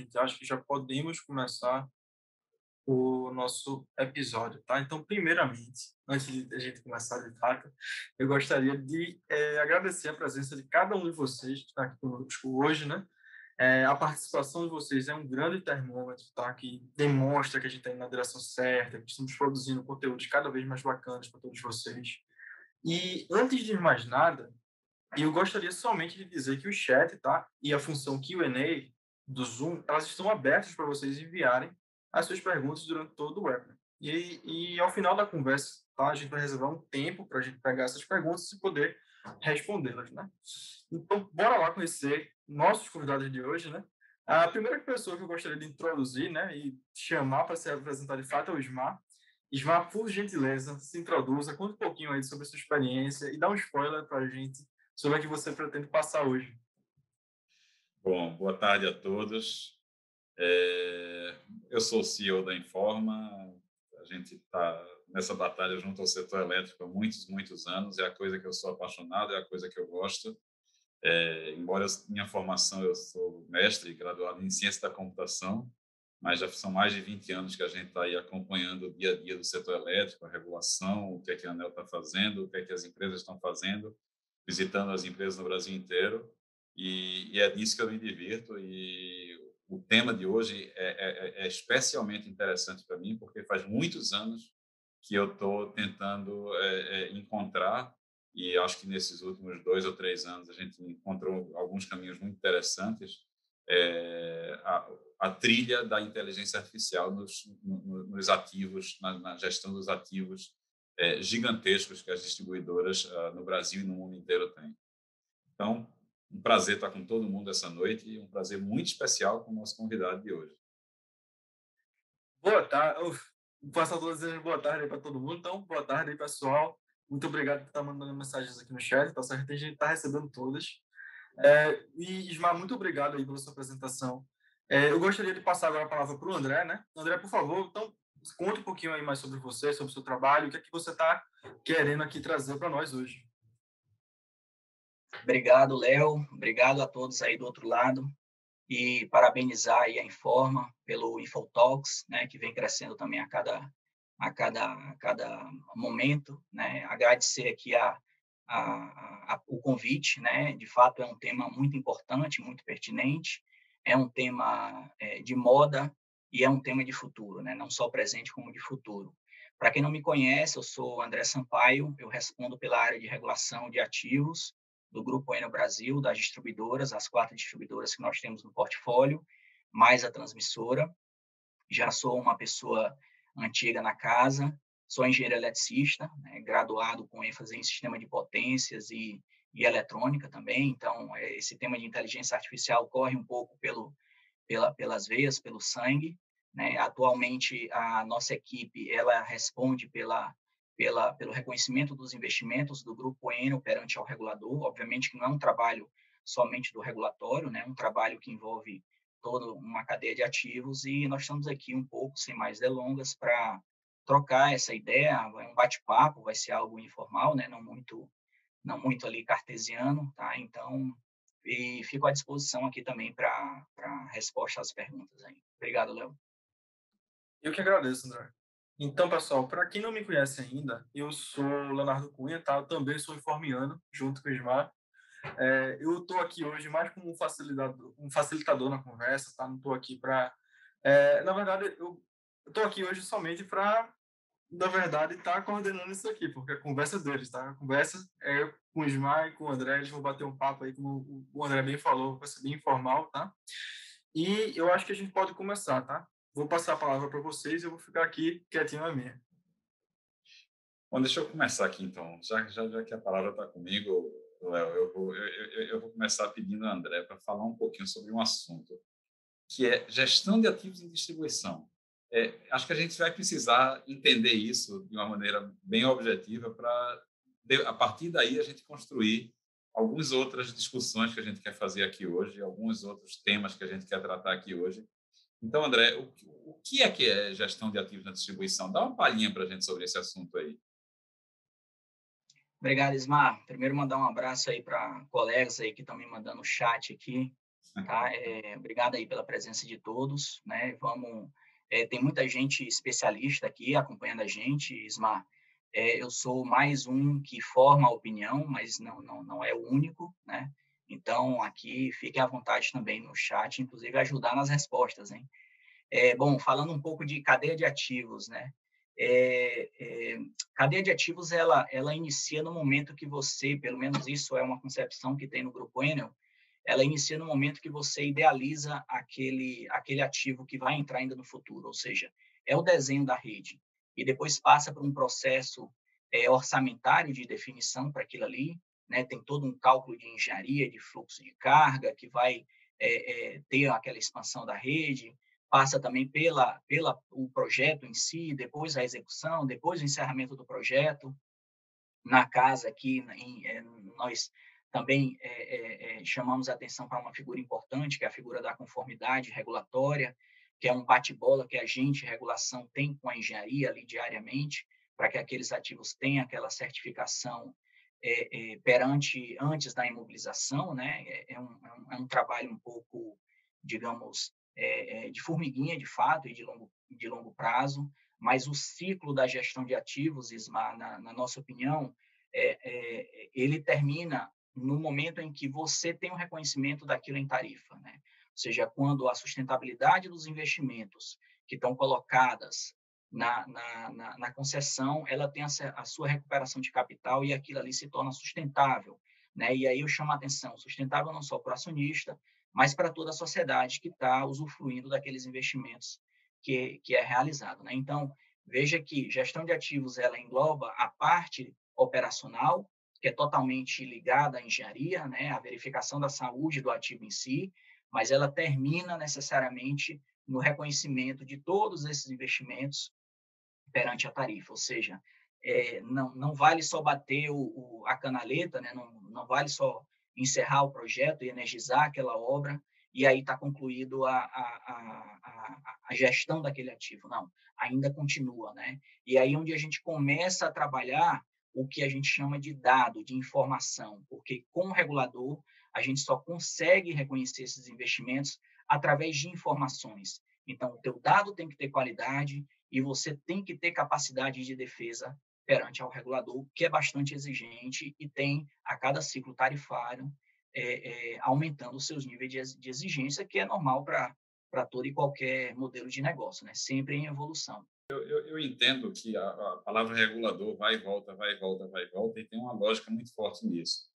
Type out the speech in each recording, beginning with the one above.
gente acha que já podemos começar o nosso episódio, tá? Então, primeiramente, antes de a gente começar de fato, eu gostaria de é, agradecer a presença de cada um de vocês que está aqui conosco hoje, né? É, a participação de vocês é um grande termômetro, tá? Que demonstra que a gente está indo na direção certa, que estamos produzindo conteúdos cada vez mais bacanas para todos vocês. E antes de mais nada, eu gostaria somente de dizer que o chat, tá? E a função Q&A do Zoom, elas estão abertas para vocês enviarem as suas perguntas durante todo o webinar. E, e ao final da conversa, tá? a gente vai reservar um tempo para a gente pegar essas perguntas e poder respondê-las, né? Então, bora lá conhecer nossos convidados de hoje, né? A primeira pessoa que eu gostaria de introduzir, né, e chamar para se apresentar de fato é o Ismar. Ismar, por gentileza, se introduza, conta um pouquinho aí sobre a sua experiência e dá um spoiler para a gente sobre o que você pretende passar hoje. Bom, boa tarde a todos. É, eu sou o CEO da Informa, a gente está nessa batalha junto ao setor elétrico há muitos, muitos anos, é a coisa que eu sou apaixonado, é a coisa que eu gosto. É, embora minha formação, eu sou mestre, graduado em ciência da computação, mas já são mais de 20 anos que a gente está aí acompanhando o dia a dia do setor elétrico, a regulação, o que é que a ANEL está fazendo, o que é que as empresas estão fazendo, visitando as empresas no Brasil inteiro, e, e é disso que eu me divirto, e o tema de hoje é, é, é especialmente interessante para mim, porque faz muitos anos que eu estou tentando é, é, encontrar, e acho que nesses últimos dois ou três anos a gente encontrou alguns caminhos muito interessantes, é, a, a, trilha da inteligência artificial nos, nos ativos, na, na, gestão dos ativos é, gigantescos que as distribuidoras uh, no Brasil e no mundo inteiro têm. Então, um prazer estar com todo mundo essa noite e um prazer muito especial com o nosso convidado de hoje. Boa tarde. O passador desejando boa tarde para todo mundo. Então, boa tarde aí, pessoal. Muito obrigado por estar mandando mensagens aqui no chat, tá certo? A gente está recebendo todas. É, e, Ismar, muito obrigado aí pela sua apresentação. É, eu gostaria de passar agora a palavra para o André, né? André, por favor, então, conte um pouquinho aí mais sobre você, sobre o seu trabalho, o que é que você está querendo aqui trazer para nós hoje. Obrigado, Léo. Obrigado a todos aí do outro lado. E parabenizar aí a Informa pelo InfoTalks, né, que vem crescendo também a cada, a cada, a cada momento. Né? Agradecer aqui a, a, a, o convite, né? De fato, é um tema muito importante, muito pertinente. É um tema é, de moda e é um tema de futuro, né? Não só presente como de futuro. Para quem não me conhece, eu sou André Sampaio, eu respondo pela área de regulação de ativos do Grupo Enel Brasil, das distribuidoras, as quatro distribuidoras que nós temos no portfólio, mais a transmissora. Já sou uma pessoa antiga na casa, sou engenheiro eletricista, né, graduado com ênfase em sistema de potências e, e eletrônica também, então é, esse tema de inteligência artificial corre um pouco pelo, pela, pelas veias, pelo sangue. Né? Atualmente, a nossa equipe ela responde pela pela, pelo reconhecimento dos investimentos do Grupo Enel perante ao regulador. Obviamente que não é um trabalho somente do regulatório, né? Um trabalho que envolve toda uma cadeia de ativos e nós estamos aqui um pouco, sem mais delongas, para trocar essa ideia, um bate-papo, vai ser algo informal, né? Não muito, não muito ali cartesiano, tá? Então, e fico à disposição aqui também para resposta às perguntas aí. Obrigado, Léo. Eu que agradeço, André. Então, pessoal, para quem não me conhece ainda, eu sou Leonardo Cunha, tá? Eu também sou informiano, junto com o Ismar. É, eu estou aqui hoje mais como um facilitador, um facilitador na conversa, tá? Não estou aqui para... É, na verdade, eu estou aqui hoje somente para, na verdade, estar tá coordenando isso aqui, porque a conversa é deles, tá? A conversa é com o Ismar e com o André, eles vão bater um papo aí, como o André bem falou, vai ser bem informal, tá? E eu acho que a gente pode começar, tá? Vou passar a palavra para vocês e eu vou ficar aqui quietinho na minha. Bom, deixa eu começar aqui então. Já, já, já que a palavra está comigo, Léo, eu vou, eu, eu, eu vou começar pedindo a André para falar um pouquinho sobre um assunto que é gestão de ativos em distribuição. É, acho que a gente vai precisar entender isso de uma maneira bem objetiva para, a partir daí, a gente construir algumas outras discussões que a gente quer fazer aqui hoje, alguns outros temas que a gente quer tratar aqui hoje, então, André, o, o que é que é gestão de ativos na distribuição? Dá uma palhinha para a gente sobre esse assunto aí. Obrigado, Ismar. Primeiro, mandar um abraço aí para colegas aí que estão me mandando chat aqui. Tá? É, obrigado aí pela presença de todos, né? Vamos, é, tem muita gente especialista aqui acompanhando a gente, Ismar. É, eu sou mais um que forma a opinião, mas não, não, não é o único, né? Então, aqui, fiquem à vontade também no chat, inclusive ajudar nas respostas, hein? É, bom, falando um pouco de cadeia de ativos, né? É, é, cadeia de ativos, ela, ela inicia no momento que você, pelo menos isso é uma concepção que tem no Grupo Enel, ela inicia no momento que você idealiza aquele, aquele ativo que vai entrar ainda no futuro, ou seja, é o desenho da rede. E depois passa por um processo é, orçamentário de definição para aquilo ali, né? tem todo um cálculo de engenharia, de fluxo de carga, que vai é, é, ter aquela expansão da rede, passa também pela, pela o projeto em si, depois a execução, depois o encerramento do projeto. Na casa aqui, em, é, nós também é, é, chamamos atenção para uma figura importante, que é a figura da conformidade regulatória, que é um bate-bola que a gente, regulação, tem com a engenharia ali diariamente, para que aqueles ativos tenham aquela certificação é, é, perante, antes da imobilização, né? É, é, um, é, um, trabalho um pouco, digamos, de formiguinha, de fato, e de longo, de longo prazo, mas o ciclo da gestão de ativos, Ismar, na, na nossa opinião, ele termina no momento em que você tem um reconhecimento daquilo em tarifa, né? Ou seja, quando a sustentabilidade dos investimentos que estão colocadas na, na, na, na concessão, ela tem a, a, sua recuperação de capital e aquilo ali se torna sustentável, né? E aí eu chamo a atenção, sustentável não só para o acionista, mas para toda a sociedade que está usufruindo daqueles investimentos que, que é realizado, né? Então, veja que gestão de ativos, ela engloba a parte operacional, que é totalmente ligada à engenharia, né, à verificação da saúde do ativo em si, mas ela termina necessariamente no reconhecimento de todos esses investimentos perante a tarifa, ou seja, é, não, não vale só bater o, o, a canaleta, né, não, não vale só encerrar o projeto e energizar aquela obra, e aí está concluído a, a, a, a, gestão daquele ativo. Não, ainda continua, né? E aí onde a gente começa a trabalhar o que a gente chama de dado, de informação, porque como regulador, a gente só consegue reconhecer esses investimentos através de informações. Então, o teu dado tem que ter qualidade e você tem que ter capacidade de defesa perante ao regulador, que é bastante exigente e tem, a cada ciclo tarifário, é, é, aumentando os seus níveis de, exigência, que é normal para todo e qualquer modelo de negócio, né? sempre em evolução. Eu, eu, eu entendo que a, a, palavra regulador vai e volta, vai e volta, vai e volta, e tem uma lógica muito forte nisso.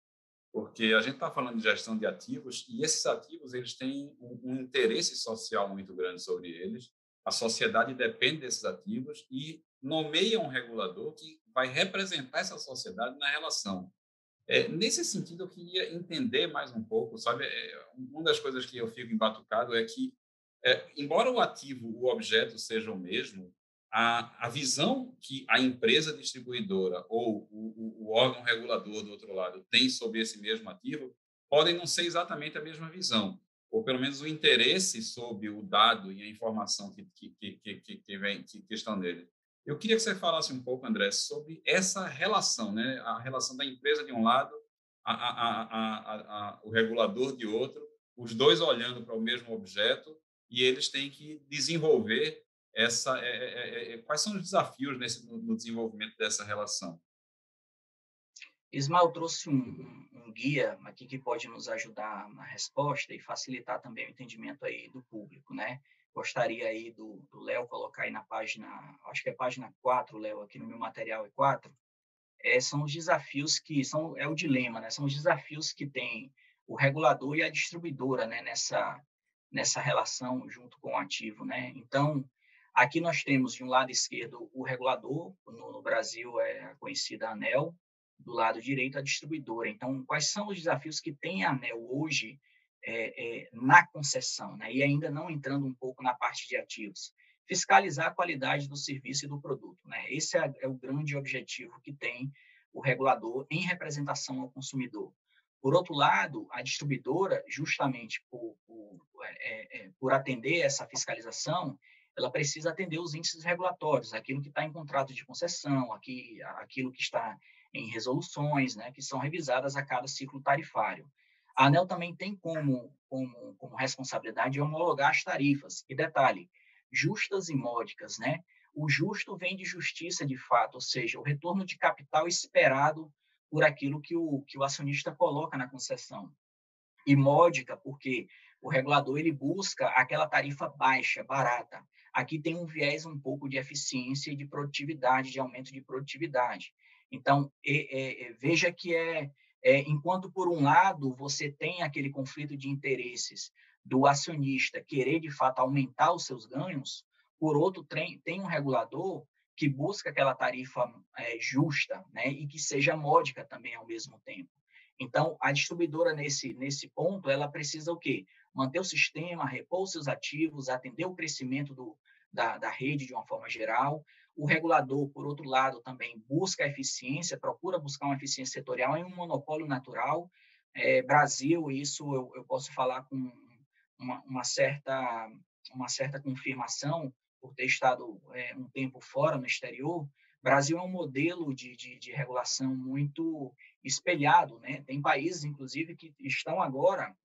Porque a gente está falando de gestão de ativos, e esses ativos eles têm um, um interesse social muito grande sobre eles. A sociedade depende desses ativos e nomeia um regulador que vai representar essa sociedade na relação. É, nesse sentido, eu queria entender mais um pouco, sabe? É, uma das coisas que eu fico embatucado é que, é, embora o ativo, o objeto seja o mesmo, a, a visão que a empresa distribuidora ou o, o, órgão regulador do outro lado tem sobre esse mesmo ativo podem não ser exatamente a mesma visão, ou pelo menos o interesse sobre o dado e a informação que, que, que, que, vem, que estão nele. Eu queria que você falasse um pouco, André, sobre essa relação, né? a relação da empresa de um lado, a, a, a, o regulador de outro, os dois olhando para o mesmo objeto, e eles têm que desenvolver essa é é, é, é, quais são os desafios nesse, no, no, desenvolvimento dessa relação? Ismael trouxe um, guia aqui que pode nos ajudar na resposta e facilitar também o entendimento aí do público, né? Gostaria aí do Léo colocar aí na página, acho que é página 4, Léo, aqui no meu material é 4, é, são os desafios que são é o dilema, né? São os desafios que tem o regulador e a distribuidora, né? Nessa nessa relação junto com o ativo, né? Então Aqui nós temos, de um lado esquerdo, o regulador, no, no Brasil é conhecida a ANEL, do lado direito, a distribuidora. Então, quais são os desafios que tem a ANEL hoje é, é, na concessão, né? e ainda não entrando um pouco na parte de ativos? Fiscalizar a qualidade do serviço e do produto. Né? Esse é, é o grande objetivo que tem o regulador em representação ao consumidor. Por outro lado, a distribuidora, justamente por, por, é, é, por atender essa fiscalização, ela precisa atender os índices regulatórios, aquilo que está em contrato de concessão, aqui, aquilo que está em resoluções, né, que são revisadas a cada ciclo tarifário. A ANEL também tem como, como, como responsabilidade homologar as tarifas. E detalhe, justas e módicas, né? O justo vem de justiça de fato, ou seja, o retorno de capital esperado por aquilo que o, que o acionista coloca na concessão. E módica, porque o regulador ele busca aquela tarifa baixa, barata. Aqui tem um viés um pouco de eficiência e de produtividade, de aumento de produtividade. Então, é, é, veja que é, é, enquanto por um lado você tem aquele conflito de interesses do acionista querer de fato aumentar os seus ganhos, por outro tem, um regulador que busca aquela tarifa é, justa, né, e que seja módica também ao mesmo tempo. Então, a distribuidora nesse nesse ponto, ela precisa o quê? Manter o sistema, repor seus ativos, atender o crescimento do, da, da rede de uma forma geral, o regulador, por outro lado, também busca eficiência, procura buscar uma eficiência setorial em um monopólio natural. É, Brasil, isso eu, eu, posso falar com uma, uma, certa, uma certa confirmação, por ter estado é, um tempo fora no exterior. Brasil é um modelo de, de, de regulação muito espelhado. Né? Tem países, inclusive, que estão agora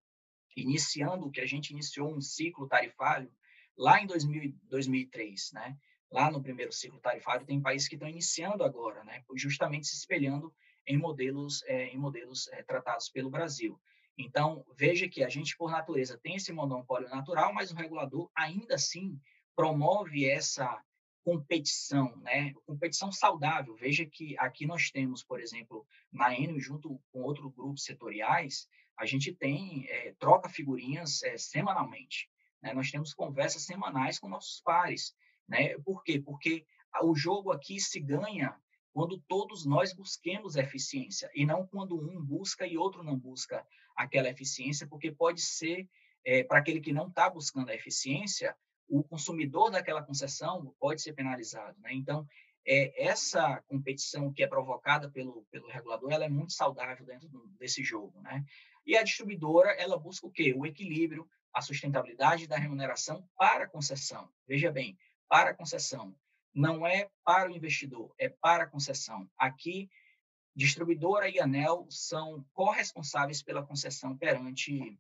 iniciando o que a gente iniciou um ciclo tarifário lá em 2000, 2003, né? Lá no primeiro ciclo tarifário, tem países que estão iniciando agora, né, justamente se espelhando em modelos, é, em modelos é, tratados pelo Brasil. Então, veja que a gente, por natureza, tem esse monopólio natural, mas o regulador, ainda assim, promove essa competição, né? competição saudável. Veja que aqui nós temos, por exemplo, na Enel, junto com outros grupos setoriais, a gente tem, é, troca figurinhas semanalmente. Né? Nós temos conversas semanais com nossos pares. Né? Por quê? Porque o jogo aqui se ganha quando todos nós busquemos eficiência e não quando um busca e outro não busca aquela eficiência, porque pode ser, é, para aquele que não está buscando a eficiência, o consumidor daquela concessão pode ser penalizado. Né? Então, é, essa competição que é provocada pelo, pelo regulador, ela é muito saudável dentro do, desse jogo. Né? E a distribuidora, ela busca o quê? O equilíbrio, a sustentabilidade da remuneração para a concessão. Veja bem, para a concessão. Não é para o investidor, é para a concessão. Aqui, distribuidora e ANEL são corresponsáveis pela concessão perante,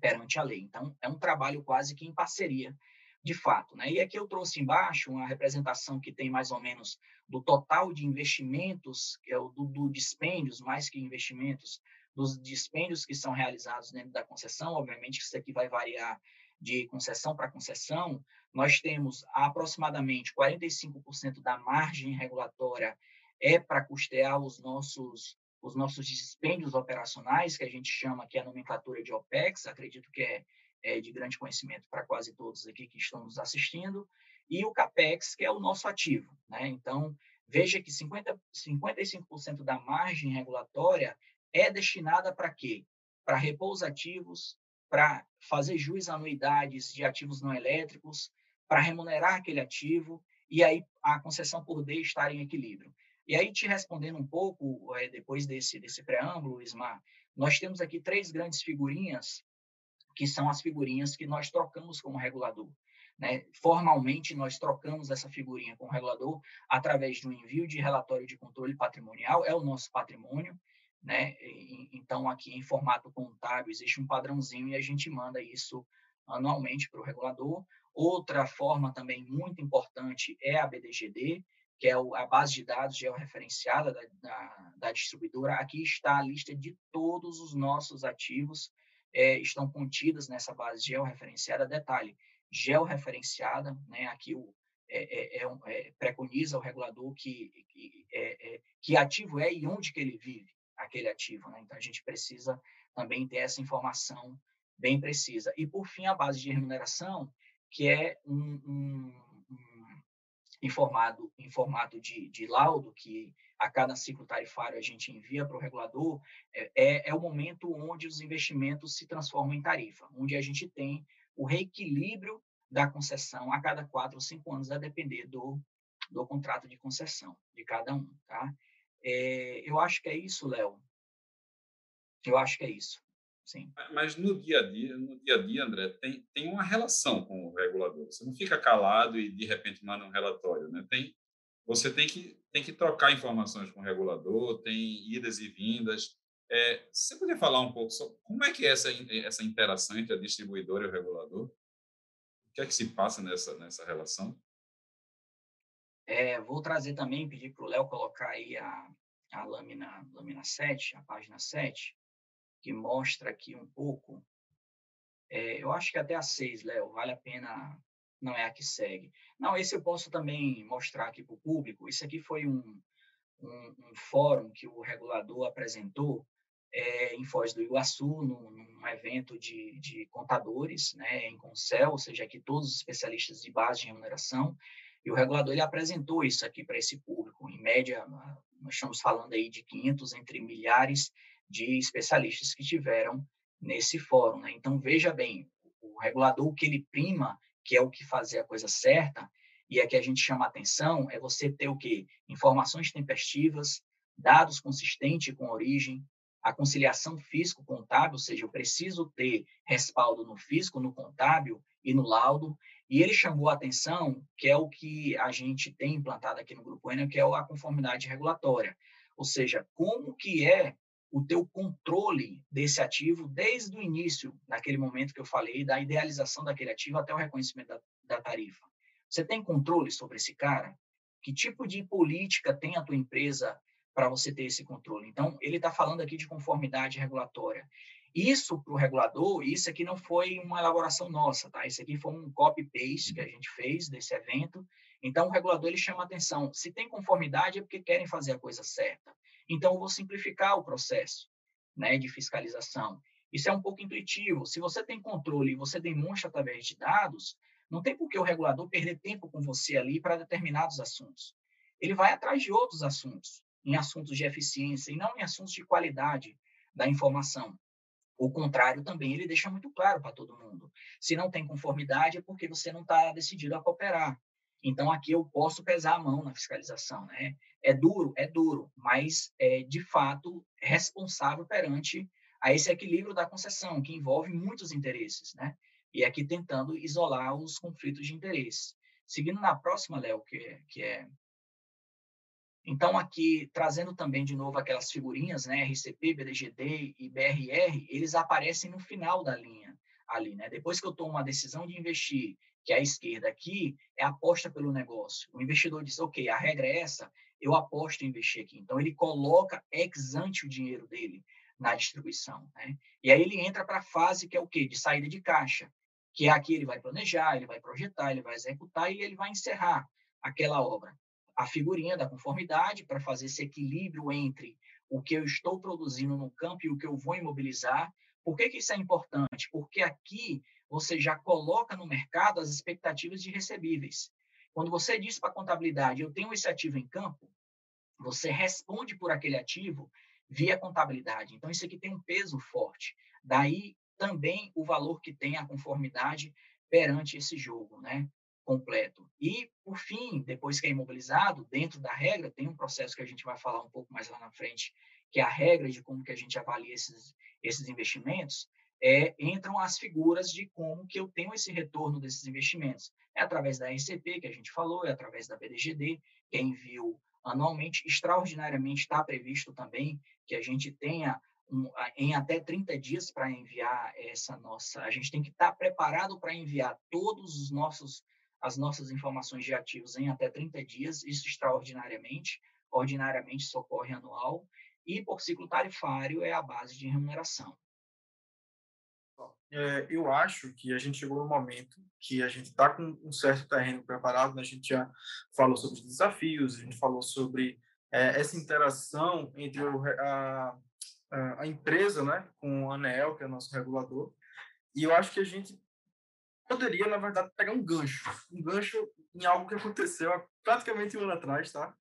perante a lei. Então, é um trabalho quase que em parceria, de fato. Né? E aqui eu trouxe embaixo uma representação que tem mais ou menos do total de investimentos, que é o do, do dispêndios, mais que investimentos, dos dispêndios que são realizados dentro da concessão. Obviamente isso aqui vai variar de concessão para concessão, nós temos aproximadamente 45% da margem regulatória é para custear os nossos os nossos dispêndios operacionais, que a gente chama que é a nomenclatura de OPEX, acredito que é, é de grande conhecimento para quase todos aqui que estão nos assistindo, e o CAPEX, que é o nosso ativo. Né? Então, veja que 50, 55% da margem regulatória é destinada para quê? Para repor os ativos, para fazer jus a anuidades de ativos não elétricos, para remunerar aquele ativo e aí a concessão por D estar em equilíbrio. E aí, te respondendo um pouco, é, depois desse, desse preâmbulo, Ismar, nós temos aqui três grandes figurinhas, que são as figurinhas que nós trocamos com o regulador. Né? Formalmente, nós trocamos essa figurinha com o regulador através do envio de relatório de controle patrimonial, é o nosso patrimônio, né? Então, aqui em formato contábil, existe um padrãozinho e a gente manda isso anualmente para o regulador. Outra forma também muito importante é a BDGD, que é a base de dados georreferenciada da, da, da distribuidora. Aqui está a lista de todos os nossos ativos, é, estão contidas nessa base georreferenciada. Detalhe, georreferenciada, né? aqui o, é, é, é, é preconiza o regulador que, que, é, que ativo é e onde que ele vive aquele ativo. Né? Então, a gente precisa também ter essa informação bem precisa. E, por fim, a base de remuneração, que é um, um, um em, formato, em formato de, de laudo, que a cada ciclo tarifário a gente envia para o regulador, é, é, é o momento onde os investimentos se transformam em tarifa, onde a gente tem o reequilíbrio da concessão a cada quatro ou cinco anos, a depender do, do contrato de concessão de cada um. Tá? É, eu acho que é isso, Léo. Eu acho que é isso. Sim. Mas no dia a dia, no dia a dia, André, tem, tem uma relação com o regulador. Você não fica calado e de repente manda um relatório, né? Tem, você tem que tem que trocar informações com o regulador, tem idas e vindas. É, você poderia falar um pouco sobre como é que é essa, essa interação entre a distribuidora e o regulador? O que é que se passa nessa, nessa relação? É, vou trazer também, pedir para o Léo colocar aí a, a lâmina, lâmina 7, a página 7, que mostra aqui um pouco. É, eu acho que até a 6, Léo, vale a pena, não é a que segue. Não, esse eu posso também mostrar aqui para o público. Isso aqui foi um, um, um, fórum que o regulador apresentou é, em Foz do Iguaçu, num, num evento de, de, contadores, né, em Concel, ou seja, aqui todos os especialistas de base de remuneração, e o regulador ele apresentou isso aqui para esse público. Em média, nós estamos falando aí de 500 entre milhares de especialistas que tiveram nesse fórum. Né? Então, veja bem, o regulador, o que ele prima, que é o que fazer a coisa certa, e é que a gente chama atenção, é você ter o quê? Informações tempestivas, dados consistentes com origem, a conciliação físico-contábil, ou seja, eu preciso ter respaldo no físico, no contábil e no laudo, e ele chamou a atenção, que é o que a gente tem implantado aqui no Grupo Enel, que é a conformidade regulatória. Ou seja, como que é o teu controle desse ativo desde o início, naquele momento que eu falei, da idealização daquele ativo até o reconhecimento da, da tarifa. Você tem controle sobre esse cara? Que tipo de política tem a tua empresa para você ter esse controle? Então, ele está falando aqui de conformidade regulatória. Isso para o regulador, isso aqui não foi uma elaboração nossa, tá? Isso aqui foi um copy-paste que a gente fez desse evento. Então, o regulador ele chama atenção. Se tem conformidade, é porque querem fazer a coisa certa. Então, eu vou simplificar o processo né, de fiscalização. Isso é um pouco intuitivo. Se você tem controle e você demonstra através de dados, não tem por que o regulador perder tempo com você ali para determinados assuntos. Ele vai atrás de outros assuntos, em assuntos de eficiência e não em assuntos de qualidade da informação. O contrário também ele deixa muito claro para todo mundo. Se não tem conformidade é porque você não está decidido a cooperar. Então aqui eu posso pesar a mão na fiscalização, né? É duro, é duro, mas é de fato responsável perante a esse equilíbrio da concessão que envolve muitos interesses, né? E aqui tentando isolar os conflitos de interesse. Seguindo na próxima, Léo, que, é, que é então, aqui, trazendo também de novo aquelas figurinhas, né, RCP, BDGD e BRR, eles aparecem no final da linha ali, né? Depois que eu tomo uma decisão de investir, que é a esquerda aqui, é aposta pelo negócio. O investidor diz, ok, a regra é essa, eu aposto em investir aqui. Então, ele coloca ex ante o dinheiro dele na distribuição, né? E aí ele entra para a fase que é o quê? De saída de caixa, que é aqui ele vai planejar, ele vai projetar, ele vai executar e ele vai encerrar aquela obra a figurinha da conformidade para fazer esse equilíbrio entre o que eu estou produzindo no campo e o que eu vou imobilizar. Por que, que isso é importante? Porque aqui você já coloca no mercado as expectativas de recebíveis. Quando você diz para a contabilidade, eu tenho esse ativo em campo, você responde por aquele ativo via contabilidade. Então, isso aqui tem um peso forte. Daí também o valor que tem a conformidade perante esse jogo, né? Completo. E, por fim, depois que é imobilizado, dentro da regra, tem um processo que a gente vai falar um pouco mais lá na frente, que é a regra de como que a gente avalia esses, esses investimentos, é, entram as figuras de como que eu tenho esse retorno desses investimentos. É através da RCP, que a gente falou, é através da BDGD, que é envio anualmente. Extraordinariamente está previsto também que a gente tenha um, em até 30 dias para enviar essa nossa. A gente tem que estar tá preparado para enviar todos os nossos as nossas informações de ativos em até 30 dias, isso extraordinariamente, ordinariamente socorre anual, e por ciclo tarifário é a base de remuneração. É, eu acho que a gente chegou no momento que a gente está com um certo terreno preparado, né? a gente já falou sobre os desafios, a gente falou sobre é, essa interação entre o, a, a, empresa né, com o ANEEL, que é o nosso regulador, e eu acho que a gente poderia, na verdade, pegar um gancho. Um gancho em algo que aconteceu há praticamente um ano atrás, tá?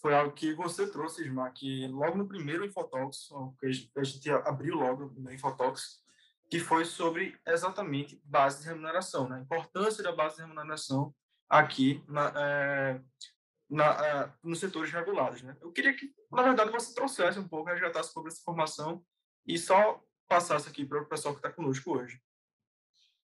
Foi algo que você trouxe, Ismar, que logo no primeiro Infotalks, que a gente abriu logo no Infotalks, que foi sobre exatamente base de remuneração, né? a importância da base de remuneração aqui na, é, na, é, nos setores regulados. Né? Eu queria que, na verdade, você trouxesse um pouco, resgatasse sobre essa informação e só passasse aqui para o pessoal que está conosco hoje.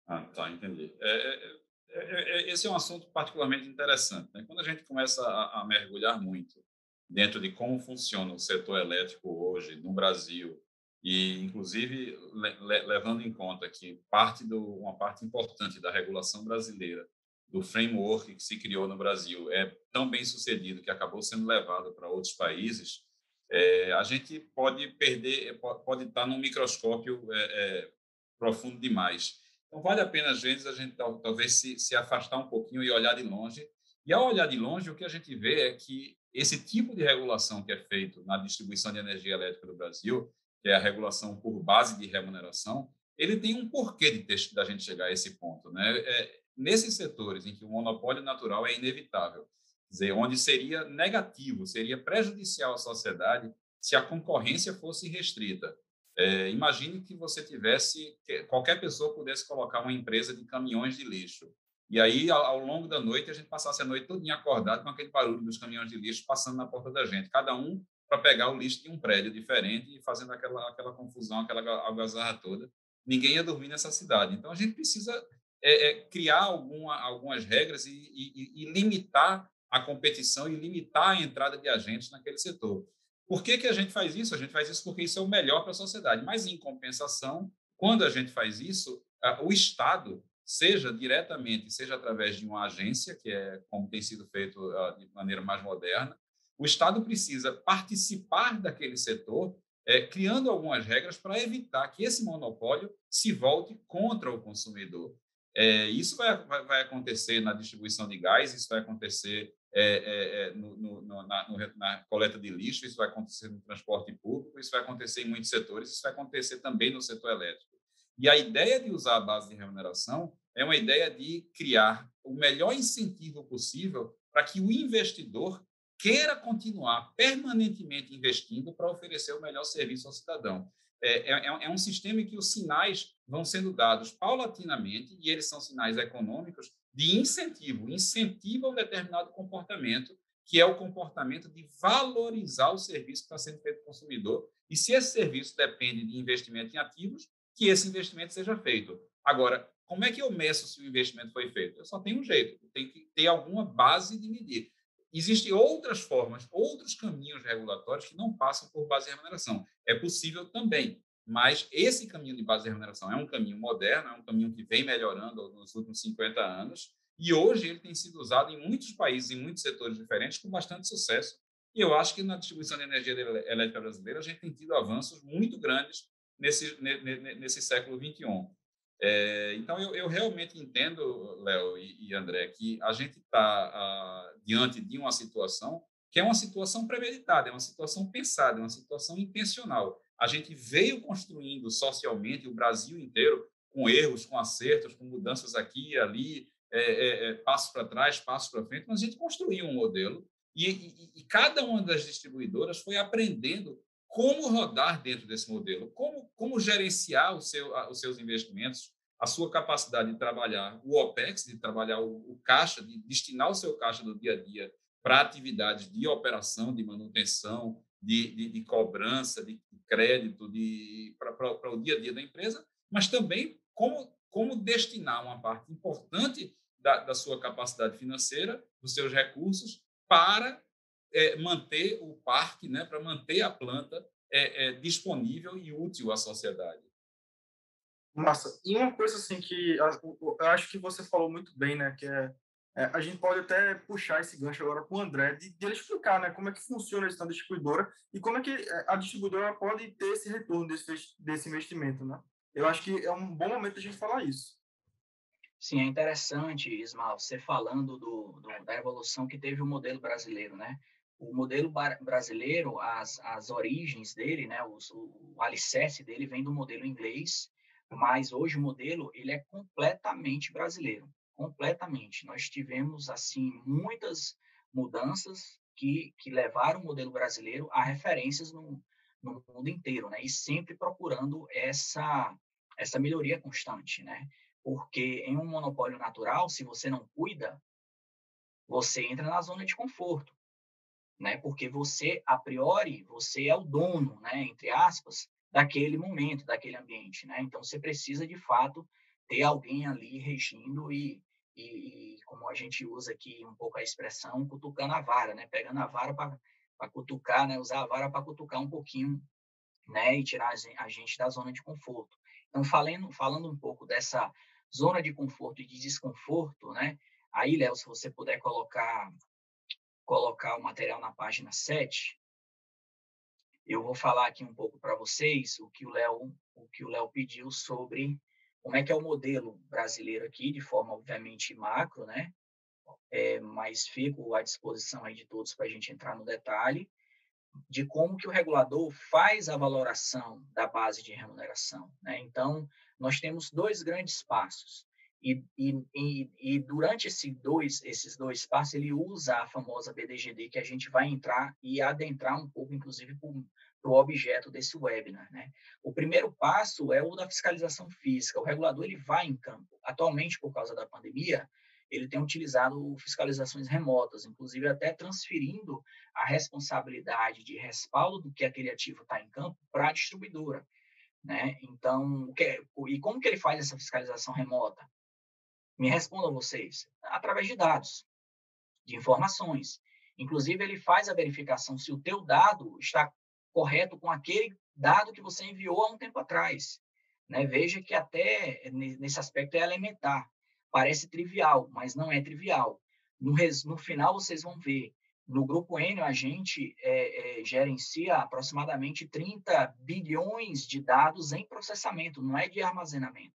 Ah, tá, entendi. É é, é, é, é, esse é um assunto particularmente interessante. Né? Quando a gente começa a, a, mergulhar muito dentro de como funciona o setor elétrico hoje no Brasil E, inclusive, le levando em conta que parte do, uma parte importante da regulação brasileira, do framework que se criou no Brasil, é tão bem sucedido que acabou sendo levado para outros países, é, a gente pode perder, pode estar num microscópio é, é, profundo demais. Então, vale a pena, às vezes, a gente talvez se, se afastar um pouquinho e olhar de longe. E, ao olhar de longe, o que a gente vê é que esse tipo de regulação que é feito na distribuição de energia elétrica do Brasil, que é a regulação por base de remuneração, ele tem um porquê de ter, gente chegar a esse ponto. Né? É, nesses setores em que o monopólio natural é inevitável, dizer, onde seria negativo, seria prejudicial à sociedade se a concorrência fosse restrita. É, imagine que você tivesse, que qualquer pessoa pudesse colocar uma empresa de caminhões de lixo. E aí, ao, longo da noite, a gente passasse a noite toda acordado com aquele barulho dos caminhões de lixo passando na porta da gente, cada um para pegar o lixo de um prédio diferente e fazendo aquela, aquela confusão, aquela algazarra toda. Ninguém ia dormir nessa cidade. Então, a gente precisa é, é, criar alguma, algumas regras e, e, e limitar a competição e limitar a entrada de agentes naquele setor. Por que, que a gente faz isso? A gente faz isso porque isso é o melhor para a sociedade. Mas, em compensação, quando a gente faz isso, o Estado, seja diretamente, seja através de uma agência, que é como tem sido feito de maneira mais moderna, o Estado precisa participar daquele setor, é, criando algumas regras para evitar que esse monopólio se volte contra o consumidor. É, isso vai, vai, vai, acontecer na distribuição de gás, isso vai acontecer é, é, é no, no, na, no, na, coleta de lixo, isso vai acontecer no transporte público, isso vai acontecer em muitos setores, isso vai acontecer também no setor elétrico. E a ideia de usar a base de remuneração é uma ideia de criar o melhor incentivo possível para que o investidor queira continuar permanentemente investindo para oferecer o melhor serviço ao cidadão. É, é, é, um sistema em que os sinais vão sendo dados paulatinamente, e eles são sinais econômicos de incentivo, incentiva um determinado comportamento, que é o comportamento de valorizar o serviço que está sendo feito para o consumidor, e se esse serviço depende de investimento em ativos, que esse investimento seja feito. Agora, como é que eu meço se o investimento foi feito? Eu só tenho um jeito, tem que ter alguma base de medir. Existem outras formas, outros caminhos regulatórios que não passam por base de remuneração. É possível também, mas esse caminho de base de remuneração é um caminho moderno, é um caminho que vem melhorando nos últimos 50 anos, e hoje ele tem sido usado em muitos países, em muitos setores diferentes, com bastante sucesso. E eu acho que na distribuição de energia elétrica brasileira a gente tem tido avanços muito grandes nesse, nesse século XXI. É, então, eu, eu, realmente entendo, Léo e, e, André, que a gente está ah, diante de uma situação que é uma situação premeditada, é uma situação pensada, é uma situação intencional. A gente veio construindo socialmente o Brasil inteiro com erros, com acertos, com mudanças aqui e ali, é, é, é passos para trás, passos para frente, mas a gente construiu um modelo e, e, e cada uma das distribuidoras foi aprendendo como rodar dentro desse modelo, como, como gerenciar seu, os seus investimentos, a sua capacidade de trabalhar o OPEX, de trabalhar o, o caixa, de destinar o seu caixa do dia a dia para atividades de operação, de manutenção, de, de, de cobrança, de crédito, para o dia a dia da empresa, mas também como, como destinar uma parte importante da, da sua capacidade financeira, dos seus recursos, para é, manter o parque, né, para manter a planta é, é, disponível e útil à sociedade. Massa. E uma coisa assim que eu acho que você falou muito bem, né, que é, é a gente pode até puxar esse gancho agora com o André de, de ele explicar, né, como é que funciona a gestão distribuidora e como é que é, a distribuidora pode ter esse retorno desse, desse investimento, né? Eu acho que é um bom momento a gente falar isso. Sim, é interessante, Ismael, você falando do, do, da evolução que teve o modelo brasileiro, né? o modelo brasileiro, as, as origens dele, né, o, o alicerce dele vem do modelo inglês, mas hoje o modelo ele é completamente brasileiro, completamente. Nós tivemos assim muitas mudanças que, que levaram o modelo brasileiro a referências no, no mundo inteiro, né, e sempre procurando essa essa melhoria constante, né? Porque em um monopólio natural, se você não cuida, você entra na zona de conforto né? Porque você, a priori, você é o dono, né? Entre aspas, daquele momento, daquele ambiente, né? Então você precisa de fato ter alguém ali regindo e, e, e como a gente usa aqui um pouco a expressão, cutucando a vara, né? Pegando a vara para cutucar, né? Usar a vara para cutucar um pouquinho né, e tirar a gente da zona de conforto. Então, falando, falando um pouco dessa zona de conforto e de desconforto, né, aí, Léo, se você puder colocar, colocar o material na página 7, eu vou falar aqui um pouco para vocês o que o Léo o que o Léo pediu sobre como é que é o modelo brasileiro aqui, de forma obviamente macro, né? É, mas fico à disposição aí de todos para a gente entrar no detalhe de como que o regulador faz a valoração da base de remuneração. Né? Então, nós temos dois grandes passos. E, e, e, durante esse dois, esses dois passos, ele usa a famosa BDGD, que a gente vai entrar e adentrar um pouco, inclusive, para o objeto desse webinar. Né? O primeiro passo é o da fiscalização física. O regulador ele vai em campo. Atualmente, por causa da pandemia, ele tem utilizado fiscalizações remotas, inclusive até transferindo a responsabilidade de respaldo do que aquele ativo está em campo para a distribuidora. Né? Então, que, e como que ele faz essa fiscalização remota? Me respondam vocês. Através de dados, de informações. Inclusive, ele faz a verificação se o teu dado está correto com aquele dado que você enviou há um tempo atrás. Né? Veja que até nesse aspecto é elementar. Parece trivial, mas não é trivial. No, res, no final, vocês vão ver, no Grupo N, a gente é, é, gerencia aproximadamente 30 bilhões de dados em processamento, não é de armazenamento.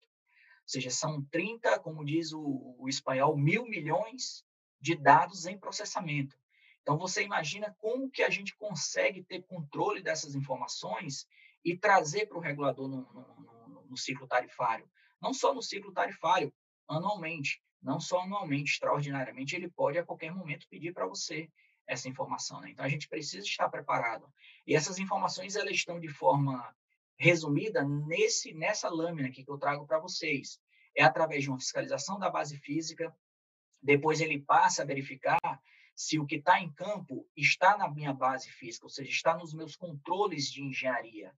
Seja, são 30, como diz o, o espanhol, mil milhões de dados em processamento. Então, você imagina como que a gente consegue ter controle dessas informações e trazer para o regulador no, no, no, no, ciclo tarifário. Não só no ciclo tarifário, anualmente, não só anualmente, extraordinariamente, ele pode a qualquer momento pedir para você essa informação. Né? Então, a gente precisa estar preparado. E essas informações, elas estão de forma resumida nesse nessa lâmina aqui que eu trago para vocês. É através de uma fiscalização da base física, depois ele passa a verificar se o que está em campo está na minha base física, ou seja, está nos meus controles de engenharia,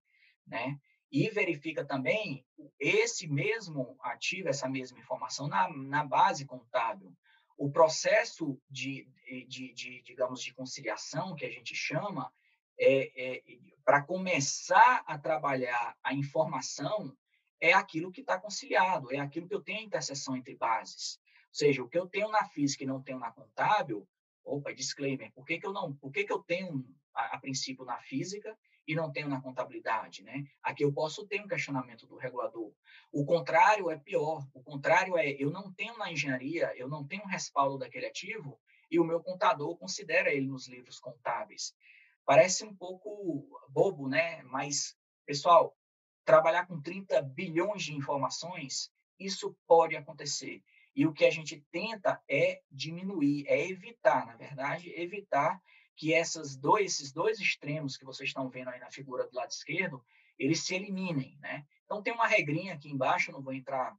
né? e verifica também esse mesmo ativo, essa mesma informação na, na base contábil. O processo de, de, de, digamos, de conciliação, que a gente chama, é, é para começar a trabalhar a informação, é aquilo que está conciliado, é aquilo que eu tenho a interseção entre bases. Ou seja, o que eu tenho na física e não tenho na contábil, opa, disclaimer, por que, que eu não, por que, que eu tenho a, a princípio na física e não tenho na contabilidade, né? Aqui eu posso ter um questionamento do regulador. O contrário é pior. O contrário é eu não tenho na engenharia, eu não tenho um respaldo daquele ativo e o meu contador considera ele nos livros contábeis. Parece um pouco bobo, né? Mas pessoal, trabalhar com 30 bilhões de informações, isso pode acontecer. E o que a gente tenta é diminuir, é evitar, na verdade, evitar que essas dois, esses dois extremos que vocês estão vendo aí na figura do lado esquerdo, eles se eliminem, né? Então tem uma regrinha aqui embaixo, não vou entrar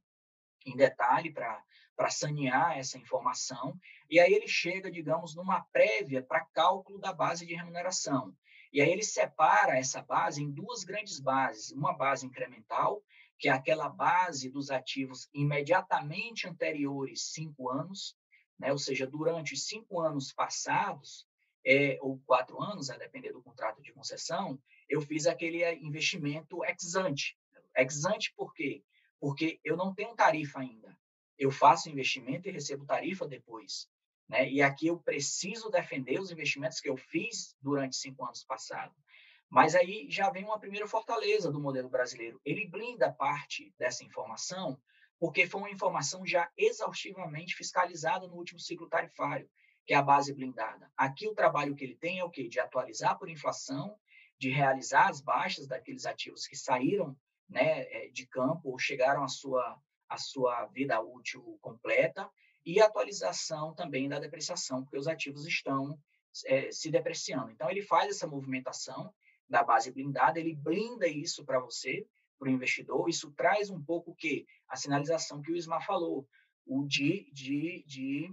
em detalhe para sanear essa informação, e aí ele chega, digamos, numa prévia para cálculo da base de remuneração. E aí ele separa essa base em duas grandes bases, uma base incremental, que é aquela base dos ativos imediatamente anteriores cinco anos, né? ou seja, durante cinco anos passados, é, ou quatro anos, a depender do contrato de concessão, eu fiz aquele eh, investimento ex ante. Ex ante por quê? Porque eu não tenho tarifa ainda. Eu faço investimento e recebo tarifa depois. Né? E aqui eu preciso defender os investimentos que eu fiz durante cinco anos passados. Mas aí já vem uma primeira fortaleza do modelo brasileiro. Ele blinda parte dessa informação, porque foi uma informação já exaustivamente fiscalizada no último ciclo tarifário que é a base blindada. Aqui o trabalho que ele tem é o quê? De atualizar por inflação, de realizar as baixas daqueles ativos que saíram né, é, de campo ou chegaram à sua, à sua vida útil completa e atualização também da depreciação, porque os ativos estão é, se depreciando. Então, ele faz essa movimentação da base blindada, ele blinda isso para você, para o investidor, isso traz um pouco o quê? A sinalização que o Ismar falou, o de, de, de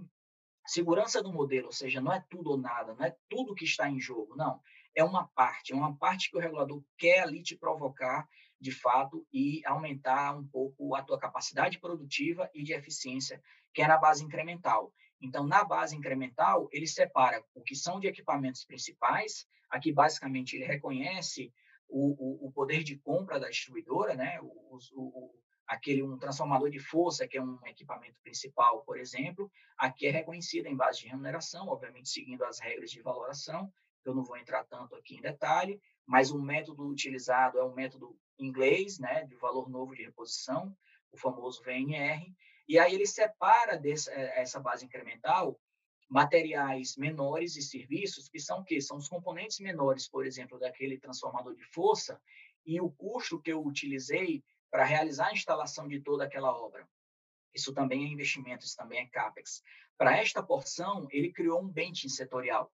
Segurança do modelo, ou seja, não é tudo ou nada, não é tudo que está em jogo, não. É uma parte, é uma parte que o regulador quer ali te provocar, de fato, e aumentar um pouco a tua capacidade produtiva e de eficiência, que é na base incremental. Então, na base incremental, ele separa o que são de equipamentos principais, aqui basicamente ele reconhece o, o, o poder de compra da distribuidora, né? O, o, aquele um transformador de força, que é um equipamento principal, por exemplo, aqui é reconhecido em base de remuneração, obviamente seguindo as regras de valoração, eu não vou entrar tanto aqui em detalhe, mas o método utilizado é um método inglês, né, de valor novo de reposição, o famoso VNR, e aí ele separa dessa, eh, essa base incremental materiais menores e serviços, que são o quê? São os componentes menores, por exemplo, daquele transformador de força, e o custo que eu utilizei para realizar a instalação de toda aquela obra. Isso também é investimento, isso também é CAPEX. Para esta porção, ele criou um benching setorial.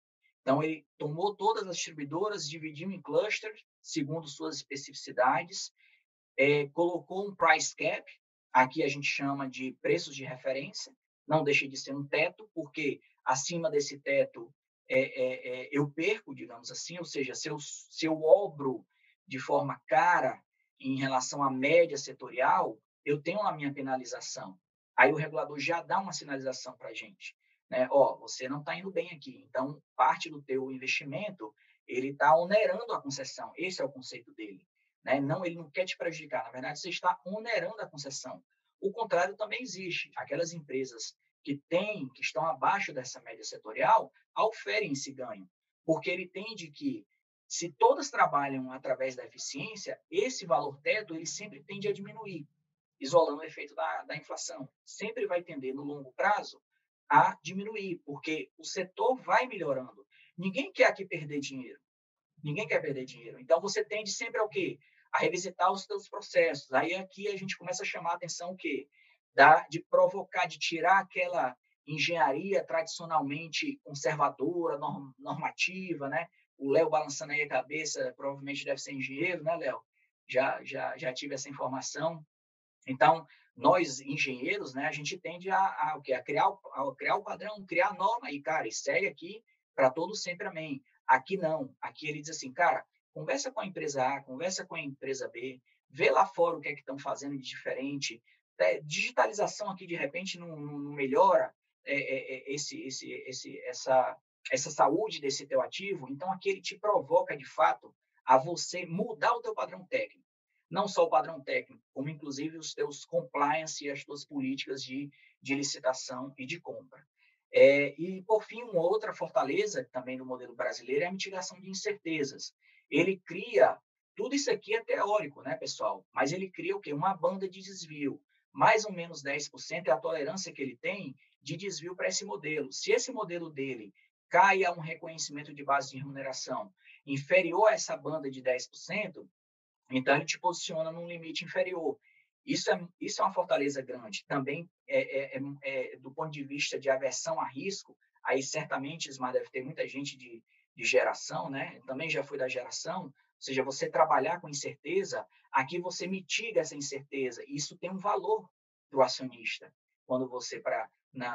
Então, ele tomou todas as distribuidoras, dividiu em clusters, segundo suas especificidades, é, colocou um price cap, aqui a gente chama de preços de referência, não deixa de ser um teto, porque acima desse teto é, é, é, eu perco, digamos assim, ou seja, se eu, se eu obro de forma cara em relação à média setorial, eu tenho a minha penalização. Aí o regulador já dá uma sinalização para a gente. Né? Ó, você não está indo bem aqui, então parte do teu investimento ele está onerando a concessão. Esse é o conceito dele. Né? Não, ele não quer te prejudicar. Na verdade, você está onerando a concessão. O contrário também existe. Aquelas empresas que têm, que estão abaixo dessa média setorial, oferem esse ganho, porque ele entende que se todas trabalham através da eficiência, esse valor teto ele sempre tende a diminuir, isolando o efeito da, da inflação. Sempre vai tender, no longo prazo, a diminuir, porque o setor vai melhorando. Ninguém quer aqui perder dinheiro. Ninguém quer perder dinheiro. Então, você tende sempre ao quê? A revisitar os seus processos. Aí, aqui, a gente começa a chamar a atenção o quê? Da, de provocar, de tirar aquela engenharia tradicionalmente conservadora, norm, normativa, né? O Léo balançando aí a cabeça, provavelmente deve ser engenheiro, né, Léo? Já, já, já tive essa informação. Então, nós, engenheiros, né, a gente tende a, a, a, criar, a criar o padrão, criar a norma, e, cara, e segue aqui para todos sempre, amém. Aqui não. Aqui ele diz assim, cara, conversa com a empresa A, conversa com a empresa B, vê lá fora o que é que estão fazendo de diferente. É, digitalização aqui, de repente, não, não melhora é, é, é, esse, esse, esse, essa, essa saúde desse teu ativo. Então, aqui ele te provoca, de fato, a você mudar o teu padrão técnico não só o padrão técnico, como inclusive os teus compliance e as tuas políticas de, de licitação e de compra. É, e, por fim, uma outra fortaleza também do modelo brasileiro é a mitigação de incertezas. Ele cria, tudo isso aqui é teórico, né, pessoal? Mas ele cria o quê? Uma banda de desvio. Mais ou menos 10% é a tolerância que ele tem de desvio para esse modelo. Se esse modelo dele cai a um reconhecimento de base de remuneração inferior a essa banda de 10%, então, ele te posiciona num limite inferior. Isso é, isso é uma fortaleza grande. Também, é, é, é, é do ponto de vista de aversão a risco, aí certamente, Ismar, deve ter muita gente de, de geração, né? Também já foi da geração. Ou seja, você trabalhar com incerteza, aqui você mitiga essa incerteza. E isso tem um valor para o acionista. Quando você, para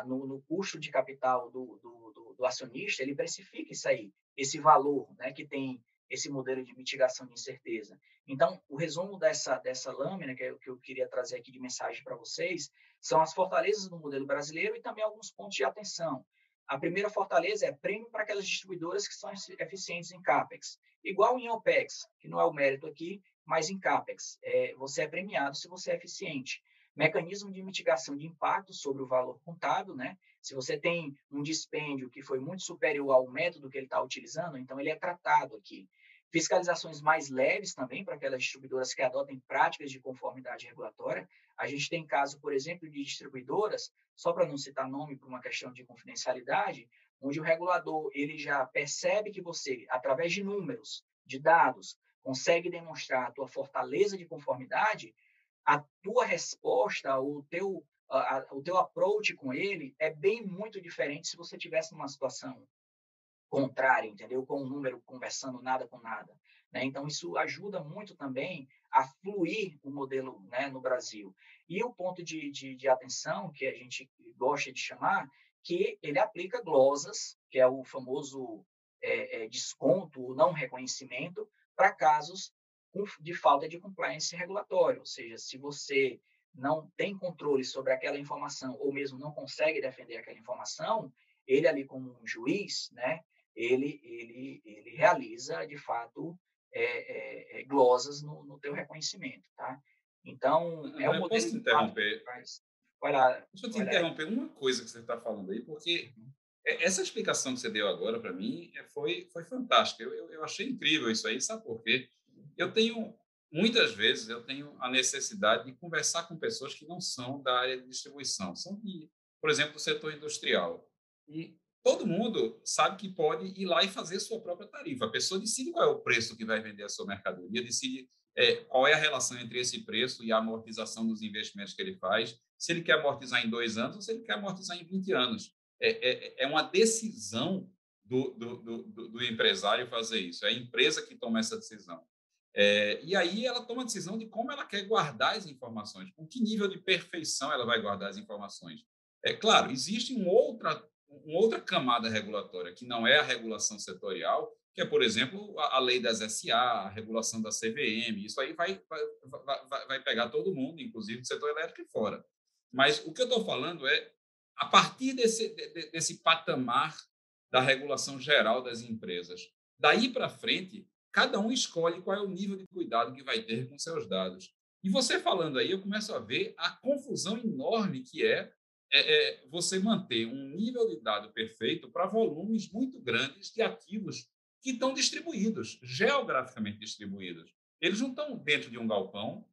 no, no, custo de capital do, do, do, do acionista, ele precifica isso aí, esse valor né, que tem esse modelo de mitigação de incerteza. Então, o resumo dessa, dessa lâmina, que é o que eu queria trazer aqui de mensagem para vocês, são as fortalezas do modelo brasileiro e também alguns pontos de atenção. A primeira fortaleza é prêmio para aquelas distribuidoras que são eficientes em CAPEX. Igual em OPEX, que não é o mérito aqui, mas em CAPEX. É, você é premiado se você é eficiente. Mecanismo de mitigação de impacto sobre o valor contábil, né? Se você tem um dispêndio que foi muito superior ao método que ele está utilizando, então ele é tratado aqui. Fiscalizações mais leves também para aquelas distribuidoras que adotem práticas de conformidade regulatória. A gente tem caso, por exemplo, de distribuidoras, só para não citar nome por uma questão de confidencialidade, onde o regulador ele já percebe que você, através de números, de dados, consegue demonstrar a tua fortaleza de conformidade, a tua resposta, o teu, a, a, o teu approach com ele é bem muito diferente se você tivesse numa situação contrária, entendeu? Com o número conversando nada com nada. Né? Então, isso ajuda muito também a fluir o modelo né, no Brasil. E o ponto de, de, de, atenção que a gente gosta de chamar, que ele aplica glosas, que é o famoso é, é, desconto, não reconhecimento, para casos de falta de compliance regulatório. Ou seja, se você não tem controle sobre aquela informação ou mesmo não consegue defender aquela informação, ele ali como um juiz, né, ele, ele, ele realiza, de fato, é, é, glosas no, no teu reconhecimento, tá? Então, é um modelo... Posso te interromper? Vai lá. Deixa eu te interromper uma coisa que você está falando aí, porque uhum. essa explicação que você deu agora para mim foi, foi fantástica. Eu, eu, eu achei incrível isso aí, sabe por quê? Eu tenho muitas vezes eu tenho a necessidade de conversar com pessoas que não são da área de distribuição, são de, por exemplo, do setor industrial. E todo mundo sabe que pode ir lá e fazer sua própria tarifa. A pessoa decide qual é o preço que vai vender a sua mercadoria, decide é, qual é a relação entre esse preço e a amortização dos investimentos que ele faz, se ele quer amortizar em dois anos ou se ele quer amortizar em 20 anos. É, é, é uma decisão do, do, do, do empresário fazer isso, é a empresa que toma essa decisão. É, e aí ela toma a decisão de como ela quer guardar as informações, com que nível de perfeição ela vai guardar as informações. É claro, existe um outra, uma outra camada regulatória, que não é a regulação setorial, que é, por exemplo, a, a lei das SA, a regulação da CVM. Isso aí vai, vai, vai, vai pegar todo mundo, inclusive o setor elétrico e fora. Mas o que eu estou falando é, a partir desse, desse patamar da regulação geral das empresas, daí para frente, cada um escolhe qual é o nível de cuidado que vai ter com seus dados. E você falando aí, eu começo a ver a confusão enorme que é, é, é você manter um nível de dado perfeito para volumes muito grandes de ativos que estão distribuídos, geograficamente distribuídos. Eles não estão dentro de um galpão,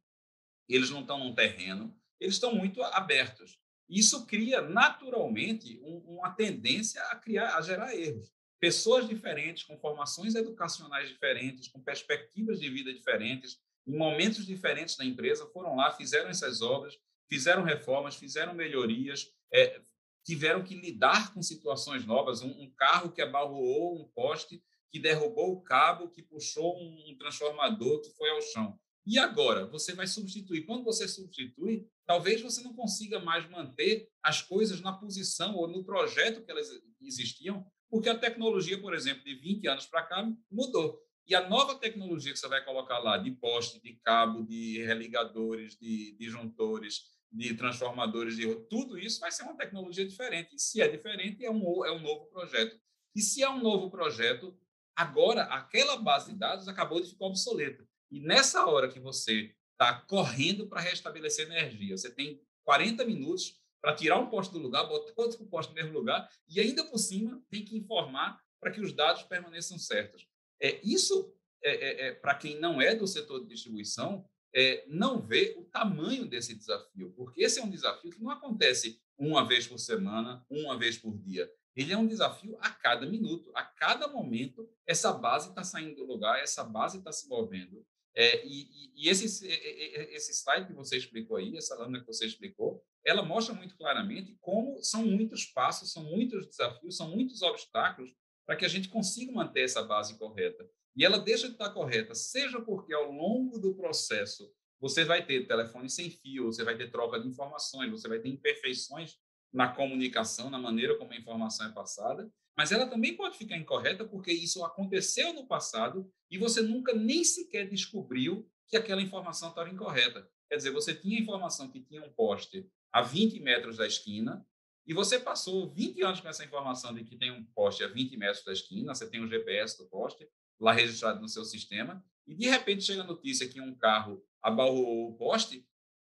eles não estão num terreno, eles estão muito abertos. Isso cria naturalmente um, uma tendência a criar, a gerar erros pessoas diferentes, com formações educacionais diferentes, com perspectivas de vida diferentes, em momentos diferentes da empresa, foram lá, fizeram essas obras, fizeram reformas, fizeram melhorias, é, tiveram que lidar com situações novas. Um, um, carro que abalroou um poste, que derrubou o cabo, que puxou um, um transformador, que foi ao chão. E agora, você vai substituir. Quando você substitui, talvez você não consiga mais manter as coisas na posição ou no projeto que elas existiam, porque a tecnologia, por exemplo, de 20 anos para cá mudou. E a nova tecnologia que você vai colocar lá, de poste, de cabo, de religadores, de disjuntores, de transformadores, de tudo isso vai ser uma tecnologia diferente. E se é diferente, é um, é um novo projeto. E se é um novo projeto, agora aquela base de dados acabou de ficar obsoleta. E nessa hora que você está correndo para restabelecer energia, você tem 40 minutos para tirar um poste do lugar, botar outro poste no mesmo lugar, e ainda por cima tem que informar para que os dados permaneçam certos. É, isso, é, é, é para quem não é do setor de distribuição, é, não vê o tamanho desse desafio, porque esse é um desafio que não acontece uma vez por semana, uma vez por dia. Ele é um desafio a cada minuto, a cada momento, essa base está saindo do lugar, essa base está se movendo. É, e, e, esse, esse slide que você explicou aí, essa lâmina que você explicou, ela mostra muito claramente como são muitos passos, são muitos desafios, são muitos obstáculos para que a gente consiga manter essa base correta. E ela deixa de estar correta, seja porque ao longo do processo você vai ter telefone sem fio, você vai ter troca de informações, você vai ter imperfeições na comunicação, na maneira como a informação é passada, mas ela também pode ficar incorreta porque isso aconteceu no passado e você nunca nem sequer descobriu que aquela informação estava incorreta. Quer dizer, você tinha informação que tinha um poste a 20 metros da esquina, e você passou 20 anos com essa informação de que tem um poste a 20 metros da esquina, você tem o GPS do poste lá registrado no seu sistema, e de repente chega a notícia que um carro abalou o poste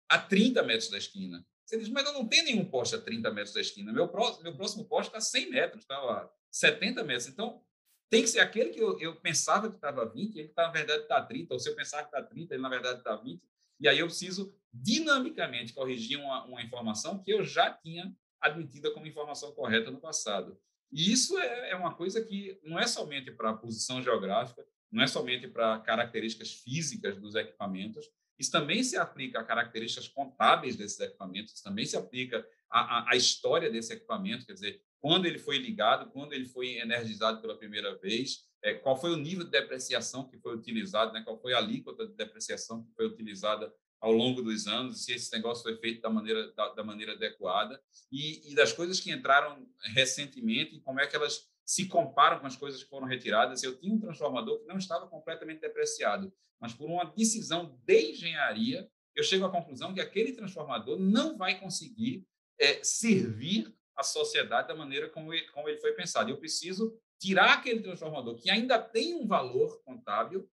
a 30 metros da esquina. Você diz, mas eu não tenho nenhum poste a 30 metros da esquina. Meu próximo, meu próximo poste está a 100 metros, está a 70 metros. Então, tem que ser aquele que eu, eu pensava que estava a 20, ele, tá, na verdade, está a 30. Ou se eu pensava que está a 30, ele, na verdade, está a 20. E aí eu preciso dinamicamente corrigir uma, uma informação que eu já tinha admitida como informação correta no passado. E isso é, é uma coisa que não é somente para a posição geográfica, não é somente para características físicas dos equipamentos, isso também se aplica a características contábeis desses equipamentos, isso também se aplica à, à, história desse equipamento, quer dizer, quando ele foi ligado, quando ele foi energizado pela primeira vez, é, qual foi o nível de depreciação que foi utilizado, né? qual foi a alíquota de depreciação que foi utilizada ao longo dos anos, se esse negócio foi feito da maneira, da, da maneira adequada, e, e, das coisas que entraram recentemente, como é que elas se comparam com as coisas que foram retiradas. Eu tinha um transformador que não estava completamente depreciado, mas por uma decisão de engenharia, eu chego à conclusão que aquele transformador não vai conseguir é, servir a sociedade da maneira como ele, como ele foi pensado. Eu preciso tirar aquele transformador que ainda tem um valor contábil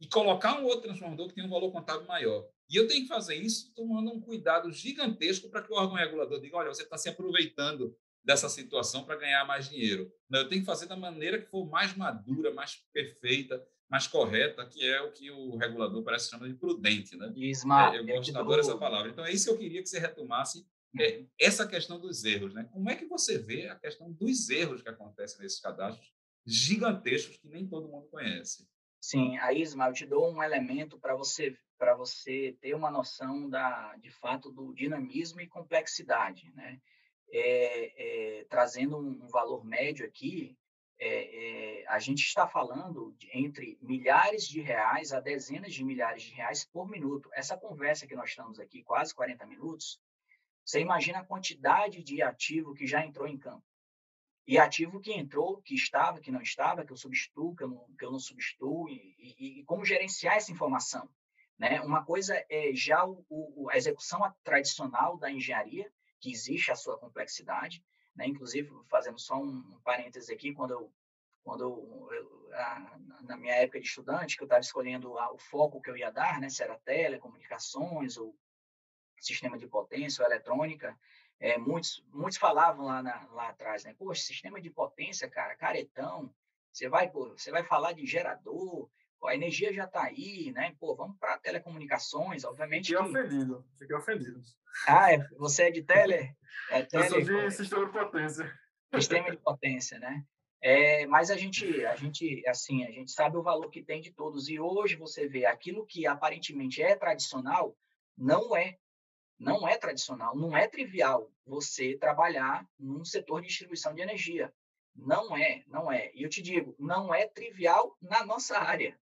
e colocar um outro transformador que tem um valor contábil maior. E eu tenho que fazer isso tomando um cuidado gigantesco para que o órgão regulador diga: olha, você está se aproveitando dessa situação para ganhar mais dinheiro. Não, eu tenho que fazer da maneira que for mais madura, mais perfeita, mais correta, que é o que o regulador parece chamar de prudente, né? Isma, é, eu gosto, adoro essa palavra. Então é isso que eu queria que você retomasse é, uhum. essa questão dos erros, né? Como é que você vê a questão dos erros que acontecem nesses cadastros gigantescos que nem todo mundo conhece? Sim, a Isma, eu te dou um elemento para você para você ter uma noção da de fato do dinamismo e complexidade, né? É, é, trazendo um, valor médio aqui, é, é, a gente está falando de, entre milhares de reais a dezenas de milhares de reais por minuto. Essa conversa que nós estamos aqui, quase 40 minutos, você imagina a quantidade de ativo que já entrou em campo. E ativo que entrou, que estava, que não estava, que eu substituo, que eu não, que eu não substituo, e, e, e como gerenciar essa informação. Né? Uma coisa é já o, o, a execução tradicional da engenharia, que existe a sua complexidade, né? inclusive, fazendo só um, parêntese aqui, quando eu, quando eu, eu a, na minha época de estudante, que eu estava escolhendo a, o foco que eu ia dar, né? se era telecomunicações ou sistema de potência ou eletrônica, é, muitos, muitos falavam lá, na, lá atrás, né? Poxa, sistema de potência, cara, caretão, você vai, pô, você vai falar de gerador, a energia já está aí, né? Pô, vamos para telecomunicações, obviamente. Fiquei que... ofendido, fiquei ofendido. Ah, é, você é de tele? É tele Eu sou de sistema de potência. Sistema de potência, né? É, mas a gente, a gente, assim, a gente sabe o valor que tem de todos. E hoje você vê aquilo que aparentemente é tradicional, não é não é tradicional, não é trivial você trabalhar num setor de distribuição de energia. Não é, não é. E eu te digo, não é trivial na nossa área.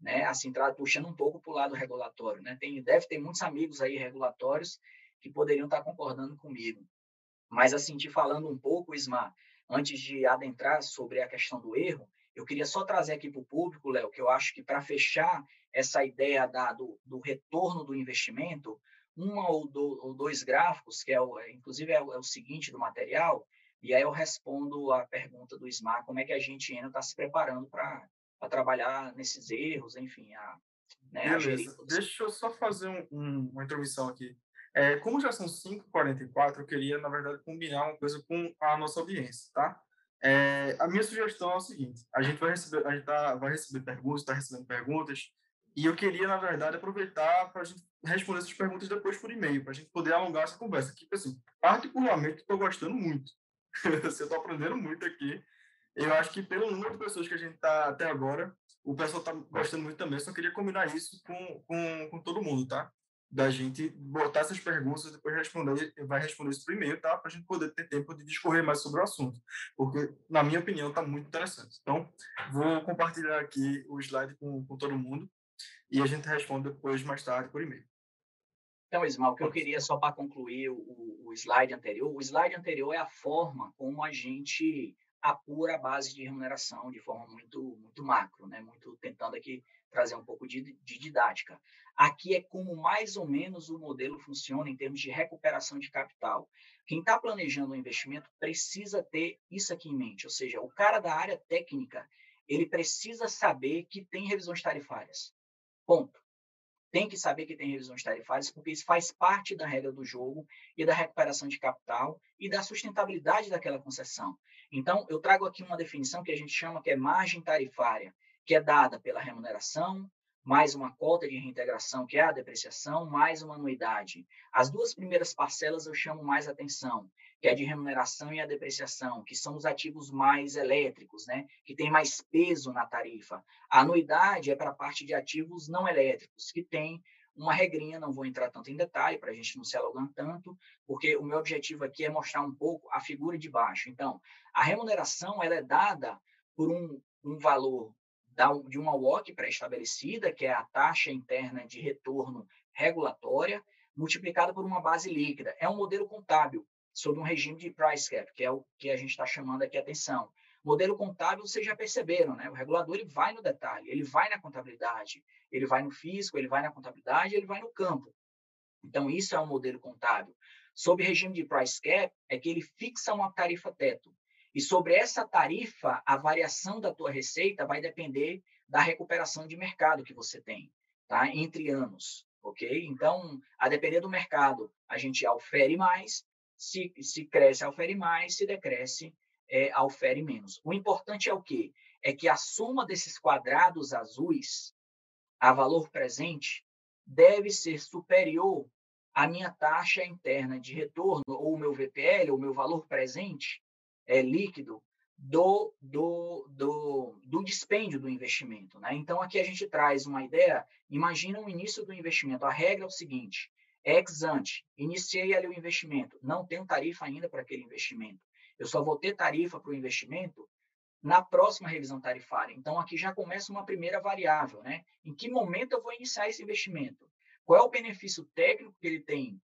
Né? Assim, puxando um pouco para o lado regulatório. Né? Tem, deve ter muitos amigos aí regulatórios que poderiam estar concordando comigo. Mas, assim, te falando um pouco, Ismar, antes de adentrar sobre a questão do erro, eu queria só trazer aqui para o público, Léo, que eu acho que para fechar essa ideia da, do, do retorno do investimento, uma ou, do, ou dois gráficos, que é o, inclusive é o, é o, seguinte do material, e aí eu respondo a pergunta do SMAR, como é que a gente ainda está se preparando para trabalhar nesses erros, enfim, a, né. A Deixa eu só fazer um, um, uma introdução aqui. É, como já são 5h44, eu queria, na verdade, combinar uma coisa com a nossa audiência, tá? É, a minha sugestão é o seguinte: a gente vai receber, a gente tá, vai receber perguntas, está recebendo perguntas, e eu queria, na verdade, aproveitar para a gente responder essas perguntas depois por e-mail, para a gente poder alongar essa conversa. Que, assim, particularmente, estou gostando muito. eu estou aprendendo muito aqui. Eu acho que, pelo número de pessoas que a gente está até agora, o pessoal está gostando muito também. Só queria combinar isso com, com, com todo mundo, tá? Da gente botar essas perguntas e depois responder, vai responder isso por e-mail, tá? Para a gente poder ter tempo de discorrer mais sobre o assunto. Porque, na minha opinião, está muito interessante. Então, vou compartilhar aqui o slide com, com todo mundo e a gente responde depois, mais tarde, por e-mail. Então, Ismael, o que eu queria só para concluir o, o, slide anterior, o slide anterior é a forma como a gente a base de remuneração de forma muito, muito macro, né? muito tentando aqui trazer um pouco de, de didática. Aqui é como mais ou menos o modelo funciona em termos de recuperação de capital. Quem está planejando um investimento precisa ter isso aqui em mente, ou seja, o cara da área técnica ele precisa saber que tem revisões tarifárias. Ponto. Tem que saber que tem revisões tarifárias, porque isso faz parte da regra do jogo e da recuperação de capital e da sustentabilidade daquela concessão. Então, eu trago aqui uma definição que a gente chama que é margem tarifária, que é dada pela remuneração, mais uma cota de reintegração, que é a depreciação, mais uma anuidade. As duas primeiras parcelas eu chamo mais atenção, que é de remuneração e a depreciação, que são os ativos mais elétricos, né? que tem mais peso na tarifa. A anuidade é para a parte de ativos não elétricos, que tem uma regrinha, não vou entrar tanto em detalhe para a gente não se alongando tanto, porque o meu objetivo aqui é mostrar um pouco a figura de baixo. Então, a remuneração ela é dada por um, um valor de uma WOC pré-estabelecida, que é a taxa interna de retorno regulatória, multiplicada por uma base líquida. É um modelo contábil sob um regime de price cap, que é o que a gente está chamando aqui atenção. Modelo contábil, vocês já perceberam, né? O regulador ele vai no detalhe, ele vai na contabilidade, ele vai no físico, ele vai na contabilidade, ele vai no campo. Então, isso é um modelo contábil. Sob regime de price cap, é que ele fixa uma tarifa teto. E sobre essa tarifa, a variação da tua receita vai depender da recuperação de mercado que você tem, tá? Entre anos, ok? Então, a depender do mercado, a gente aufere mais, se, se cresce, aufere mais, se decresce, é, menos. O importante é o quê? É que a soma desses quadrados azuis a valor presente deve ser superior à minha taxa interna de retorno, ou o meu VPL, ou o meu valor presente é, líquido, do, do, do, do dispêndio do investimento. Né? Então, aqui a gente traz uma ideia, imagina o início do investimento. A regra é o seguinte, ex ante, iniciei ali o investimento, não tenho tarifa ainda para aquele investimento. Eu só vou ter tarifa para o investimento na próxima revisão tarifária. Então, aqui já começa uma primeira variável, né? Em que momento eu vou iniciar esse investimento? Qual é o benefício técnico que ele tem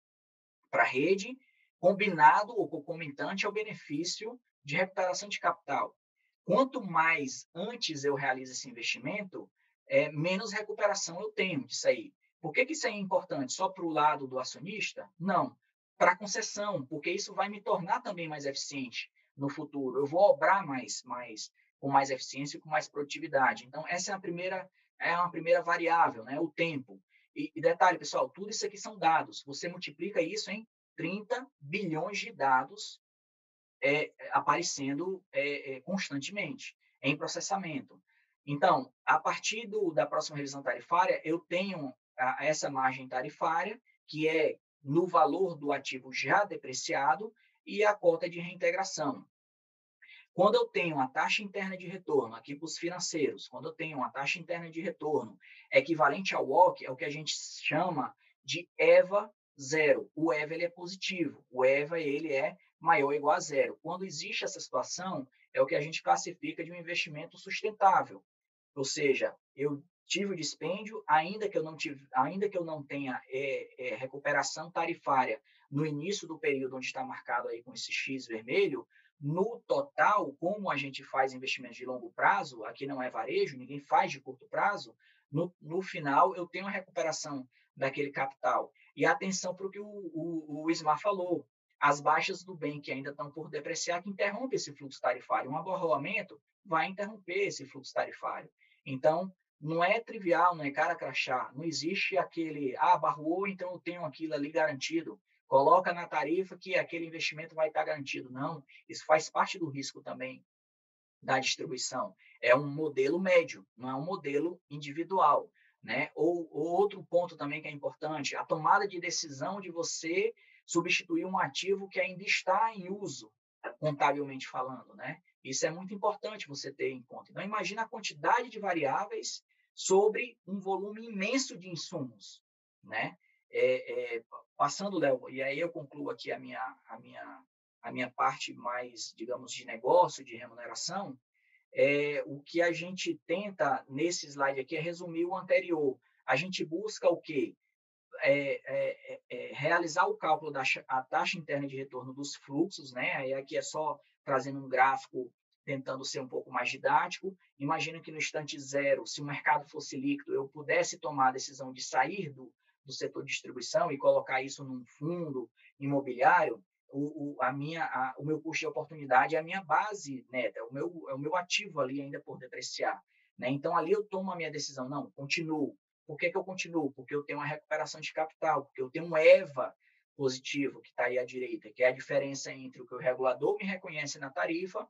para a rede, combinado ou concomitante ao benefício de recuperação de capital? Quanto mais antes eu realizo esse investimento, é, menos recuperação eu tenho disso aí. Por que, que isso é importante? Só para o lado do acionista? Não. Para concessão, porque isso vai me tornar também mais eficiente no futuro. Eu vou obrar mais, mais com mais eficiência e com mais produtividade. Então, essa é a primeira é uma primeira variável, né? O tempo. E, e detalhe, pessoal, tudo isso aqui são dados. Você multiplica isso em 30 bilhões de dados é, aparecendo é, é, constantemente em processamento. Então, a partir do, da próxima revisão tarifária, eu tenho a, essa margem tarifária, que é no valor do ativo já depreciado, e a cota de reintegração. Quando eu tenho uma taxa interna de retorno, aqui para os financeiros, quando eu tenho uma taxa interna de retorno equivalente ao WOC, é o que a gente chama de EVA zero. O EVA ele é positivo, o EVA ele é maior ou igual a zero. Quando existe essa situação, é o que a gente classifica de um investimento sustentável. Ou seja, eu tive o dispêndio, ainda que eu não tive, ainda que eu não tenha é, é, recuperação tarifária no início do período onde está marcado aí com esse X vermelho, no total, como a gente faz investimentos de longo prazo, aqui não é varejo, ninguém faz de curto prazo, no, no final eu tenho a recuperação daquele capital. E atenção para o que o, o, Ismar falou, as baixas do bem que ainda estão por depreciar, que interrompe esse fluxo tarifário. Um aborroamento vai interromper esse fluxo tarifário. Então, não é trivial, não é cara crachá. Não existe aquele, ah, barrou, então eu tenho aquilo ali garantido coloca na tarifa que aquele investimento vai estar garantido. Não, isso faz parte do risco também da distribuição. É um modelo médio, não é um modelo individual. Né? Ou, ou outro ponto também que é importante, a tomada de decisão de você substituir um ativo que ainda está em uso, contabilmente falando. Né? Isso é muito importante você ter em conta. Então, imagina a quantidade de variáveis sobre um volume imenso de insumos. Né? É, é, passando, Léo, e aí eu concluo aqui a minha, a minha, a minha parte mais, digamos, de negócio, de remuneração, é, o que a gente tenta nesse slide aqui é resumir o anterior. A gente busca o quê? É, é, é, é realizar o cálculo da a taxa interna de retorno dos fluxos, né? Aqui é só trazendo um gráfico tentando ser um pouco mais didático. Imagina que no instante zero, se o mercado fosse líquido, eu pudesse tomar a decisão de sair do, do setor de distribuição e colocar isso num fundo imobiliário, o, o, a minha, a, o meu custo de oportunidade é a minha base neta, é o meu, é o meu ativo ali ainda por depreciar. Né? Então, ali eu tomo a minha decisão, não, continuo. Por que, que eu continuo? Porque eu tenho uma recuperação de capital, porque eu tenho um EVA positivo, que está aí à direita, que é a diferença entre o que o regulador me reconhece na tarifa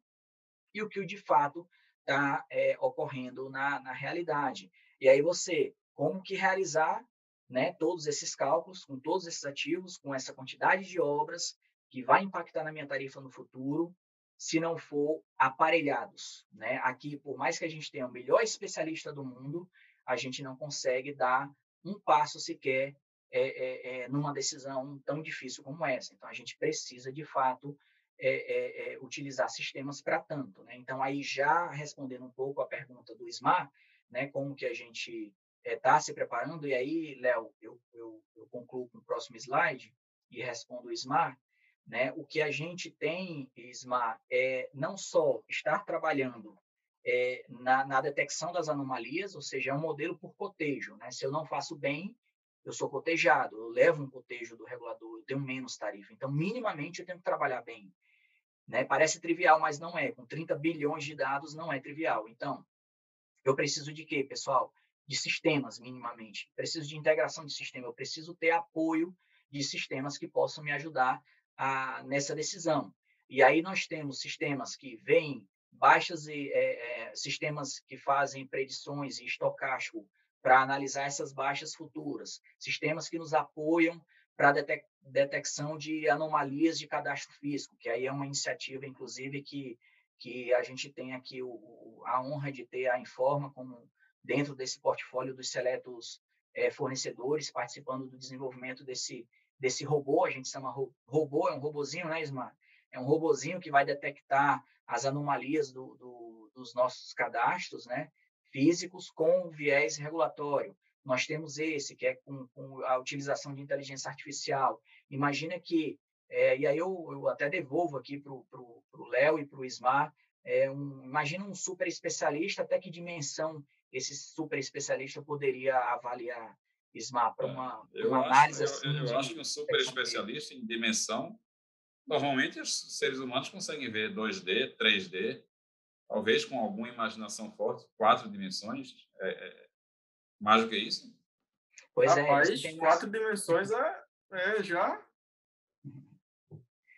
e o que de fato está é, ocorrendo na, na realidade. E aí você, como que realizar né, todos esses cálculos, com todos esses ativos, com essa quantidade de obras que vai impactar na minha tarifa no futuro, se não for aparelhados. Né? Aqui, por mais que a gente tenha o melhor especialista do mundo, a gente não consegue dar um passo sequer é, é, é, numa decisão tão difícil como essa. Então, a gente precisa, de fato, é, é, é, utilizar sistemas para tanto. Né? Então, aí já respondendo um pouco a pergunta do Ismar, né, como que a gente está eh, se preparando. E aí, Léo, eu, eu, eu, concluo com o próximo slide e respondo o Ismar. Né? O que a gente tem, Ismar, é não só estar trabalhando é, na, na, detecção das anomalias, ou seja, é um modelo por cotejo. Né? Se eu não faço bem, eu sou cotejado, eu levo um cotejo do regulador, eu tenho menos tarifa. Então, minimamente, eu tenho que trabalhar bem. Né? Parece trivial, mas não é. Com 30 bilhões de dados, não é trivial. Então, eu preciso de quê, pessoal? De sistemas, minimamente. Preciso de integração de sistema. Eu preciso ter apoio de sistemas que possam me ajudar a, nessa decisão. E aí nós temos sistemas que vêm baixas e é, é, sistemas que fazem predições e estocástico para analisar essas baixas futuras, sistemas que nos apoiam para detec detecção de anomalias de cadastro físico, que aí é uma iniciativa, inclusive, que, que a gente tem aqui o, a honra de ter a Informa como dentro desse portfólio dos seletos é, fornecedores, participando do desenvolvimento desse, desse robô, a gente chama robô, é um robozinho, né, Ismar? É um robozinho que vai detectar as anomalias do, do, dos nossos cadastros, né, físicos com viés regulatório. Nós temos esse, que é com, com a utilização de inteligência artificial. Imagina que, é, e aí eu, eu, até devolvo aqui para o Léo e para o Ismar, é um, imagina um super especialista, até que dimensão esse super especialista poderia avaliar, Ismar, para é, uma, uma análise acho, assim? Eu, eu acho que um super especialista em dimensão Normalmente, os seres humanos conseguem ver 2D, 3D, talvez com alguma imaginação forte, quatro dimensões. É, é, mais do que isso? Pois é, Rapaz, é. quatro dimensões é, é já.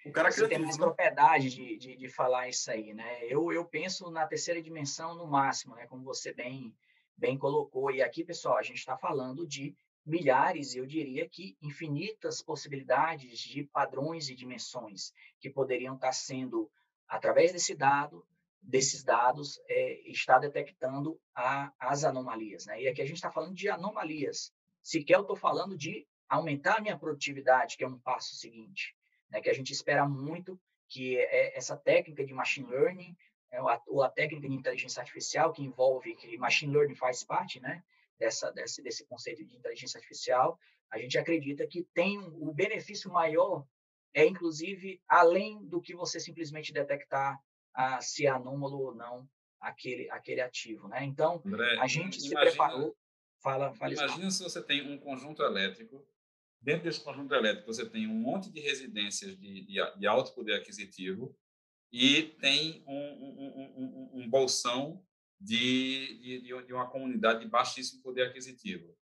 O cara Você tem mais né? propriedade de, de, de, falar isso aí, né? Eu, eu penso na terceira dimensão no máximo, né? Como você bem, bem colocou. E aqui, pessoal, a gente está falando de milhares, eu diria que infinitas possibilidades de padrões e dimensões que poderiam estar sendo, através desse dado, desses dados, é, está detectando a, as anomalias. Né? E aqui a gente está falando de anomalias. Sequer eu estou falando de aumentar a minha produtividade, que é um passo seguinte, né? que a gente espera muito que é essa técnica de machine learning, é, ou a técnica de inteligência artificial, que envolve, que machine learning faz parte, né? dessa, desse, desse conceito de inteligência artificial, a gente acredita que tem o benefício maior é inclusive além do que você simplesmente detectar ah, se é anômalo ou não aquele aquele ativo, né? Então André, a gente imagina, se preparou. Fala, fala Imagina se você tem um conjunto elétrico. Dentro desse conjunto elétrico você tem um monte de residências de, de, de alto poder aquisitivo e tem um, um, um, um bolsão de, de, de uma comunidade de baixíssimo poder aquisitivo.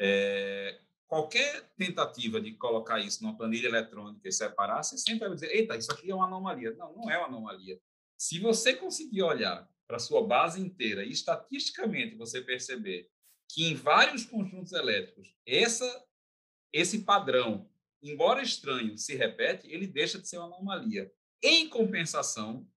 É, qualquer tentativa de colocar isso numa planilha eletrônica e separar, você sempre vai dizer, eita, isso aqui é uma anomalia. Não, não é uma anomalia. Se você conseguir olhar para sua base inteira e estatisticamente você perceber que em vários conjuntos elétricos essa, esse padrão, embora estranho, se repete, ele deixa de ser uma anomalia. Em compensação,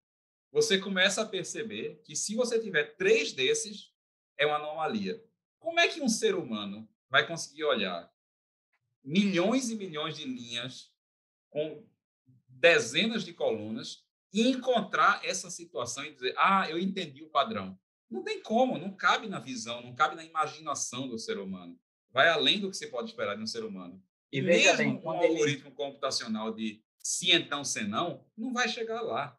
você começa a perceber que se você tiver três desses, é uma anomalia. Como é que um ser humano vai conseguir olhar milhões e milhões de linhas com dezenas de colunas e encontrar essa situação e dizer, ah, eu entendi o padrão? Não tem como, não cabe na visão, não cabe na imaginação do ser humano. Vai além do que você pode esperar de um ser humano. E Mesmo bem, um algoritmo ele... computacional de se então, se não, não vai chegar lá.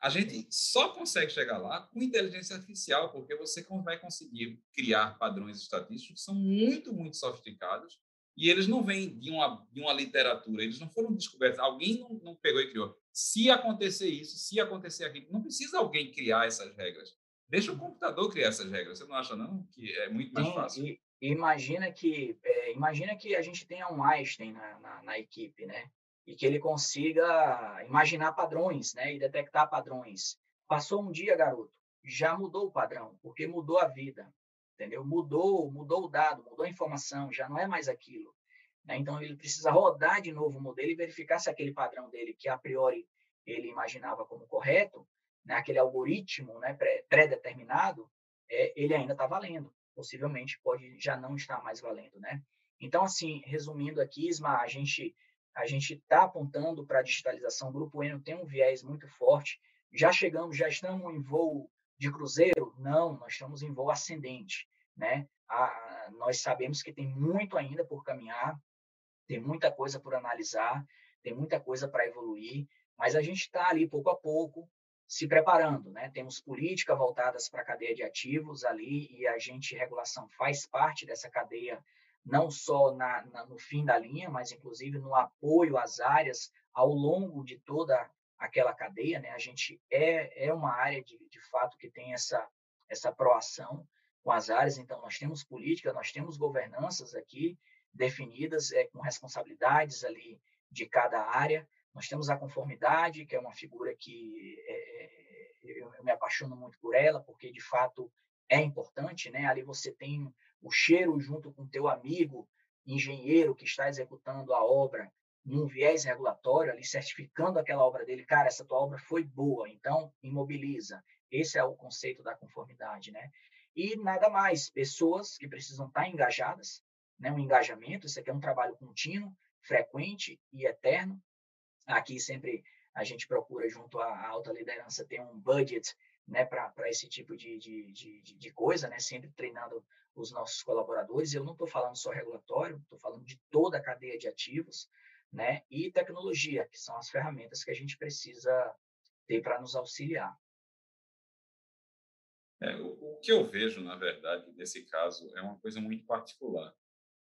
A gente só consegue chegar lá com inteligência artificial, porque você vai conseguir criar padrões estatísticos que são muito, muito sofisticados e eles não vêm de uma, de uma literatura, eles não foram descobertos, alguém não, não pegou e criou. Se acontecer isso, se acontecer aquilo, não precisa alguém criar essas regras. Deixa o computador criar essas regras. Você não acha não que é muito mais Sim, fácil? E, imagina que é, imagina que a gente tenha um Einstein na, na, na equipe, né? e que ele consiga imaginar padrões, né, e detectar padrões. Passou um dia, garoto, já mudou o padrão, porque mudou a vida, entendeu? Mudou, mudou o dado, mudou a informação, já não é mais aquilo. Né? Então ele precisa rodar de novo o modelo e verificar se aquele padrão dele, que a priori ele imaginava como correto, né, aquele algoritmo, né, pré-determinado, é, ele ainda está valendo. Possivelmente pode já não estar mais valendo, né? Então, assim, resumindo aqui, Isma, a gente a gente está apontando para a digitalização. O Grupo Eno tem um viés muito forte. Já chegamos, já estamos em voo de cruzeiro? Não, nós estamos em voo ascendente. Né? A, nós sabemos que tem muito ainda por caminhar, tem muita coisa por analisar, tem muita coisa para evoluir, mas a gente está ali pouco a pouco se preparando, né? Temos política voltadas para a cadeia de ativos ali e a gente regulação faz parte dessa cadeia não só na, na, no fim da linha, mas inclusive no apoio às áreas ao longo de toda aquela cadeia, né? A gente é, é uma área de, de fato que tem essa, essa proação com as áreas, então nós temos política, nós temos governanças aqui definidas é, com responsabilidades ali de cada área, nós temos a conformidade, que é uma figura que é, eu, eu me apaixono muito por ela, porque de fato é importante, né? Ali você tem o cheiro junto com o teu amigo engenheiro que está executando a obra num viés regulatório, ali certificando aquela obra dele, cara, essa tua obra foi boa, então imobiliza. Esse é o conceito da conformidade, né? E nada mais, pessoas que precisam estar engajadas, né? Um engajamento, isso aqui é um trabalho contínuo, frequente e eterno. Aqui sempre a gente procura, junto à alta liderança, ter um budget né, para esse tipo de, de, de, de coisa, né? Sempre treinando os nossos colaboradores. Eu não estou falando só regulatório, estou falando de toda a cadeia de ativos, né? E tecnologia, que são as ferramentas que a gente precisa ter para nos auxiliar. É, o, o, que eu vejo, na verdade, nesse caso, é uma coisa muito particular.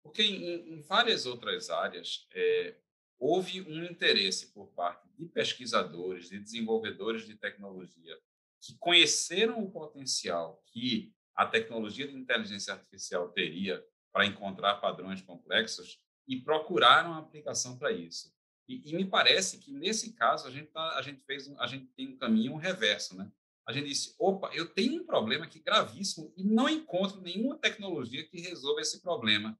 Porque em, em várias outras áreas, é, houve um interesse por parte de pesquisadores, de desenvolvedores de tecnologia, que conheceram o potencial que a tecnologia de inteligência artificial teria para encontrar padrões complexos e procuraram a aplicação para isso. E, e, me parece que nesse caso a gente tá, a gente fez a gente tem um caminho reverso, né? A gente disse, opa, eu tenho um problema aqui gravíssimo e não encontro nenhuma tecnologia que resolva esse problema.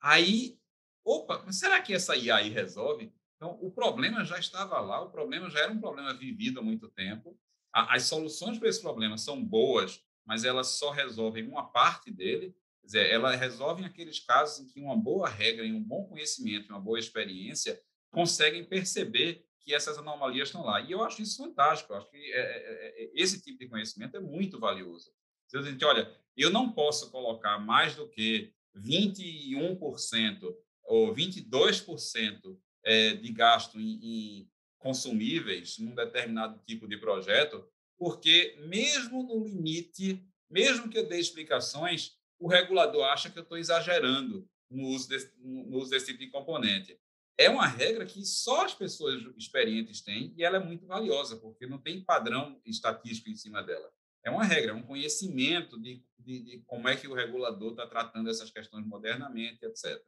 Aí, opa, será que essa IA aí resolve? Então, o problema já estava lá, o problema já era um problema vivido há muito tempo. as soluções para esse problema são boas, mas elas só resolvem uma parte dele. Quer dizer, ela resolve aqueles casos em que uma boa regra um bom conhecimento, uma boa experiência conseguem perceber que essas anomalias estão lá. E eu acho isso fantástico. Eu acho que é, é, é, esse tipo de conhecimento é muito valioso. A gente olha, eu não posso colocar mais do que 21% ou 22% é, de gasto em consumíveis num determinado tipo de projeto, porque mesmo no limite, mesmo que eu dê explicações, o regulador acha que eu estou exagerando no uso, desse, no uso desse tipo de componente. É uma regra que só as pessoas experientes têm e ela é muito valiosa, porque não tem padrão estatístico em cima dela. É uma regra, é um conhecimento de, de, de como é que o regulador está tratando essas questões modernamente, etc.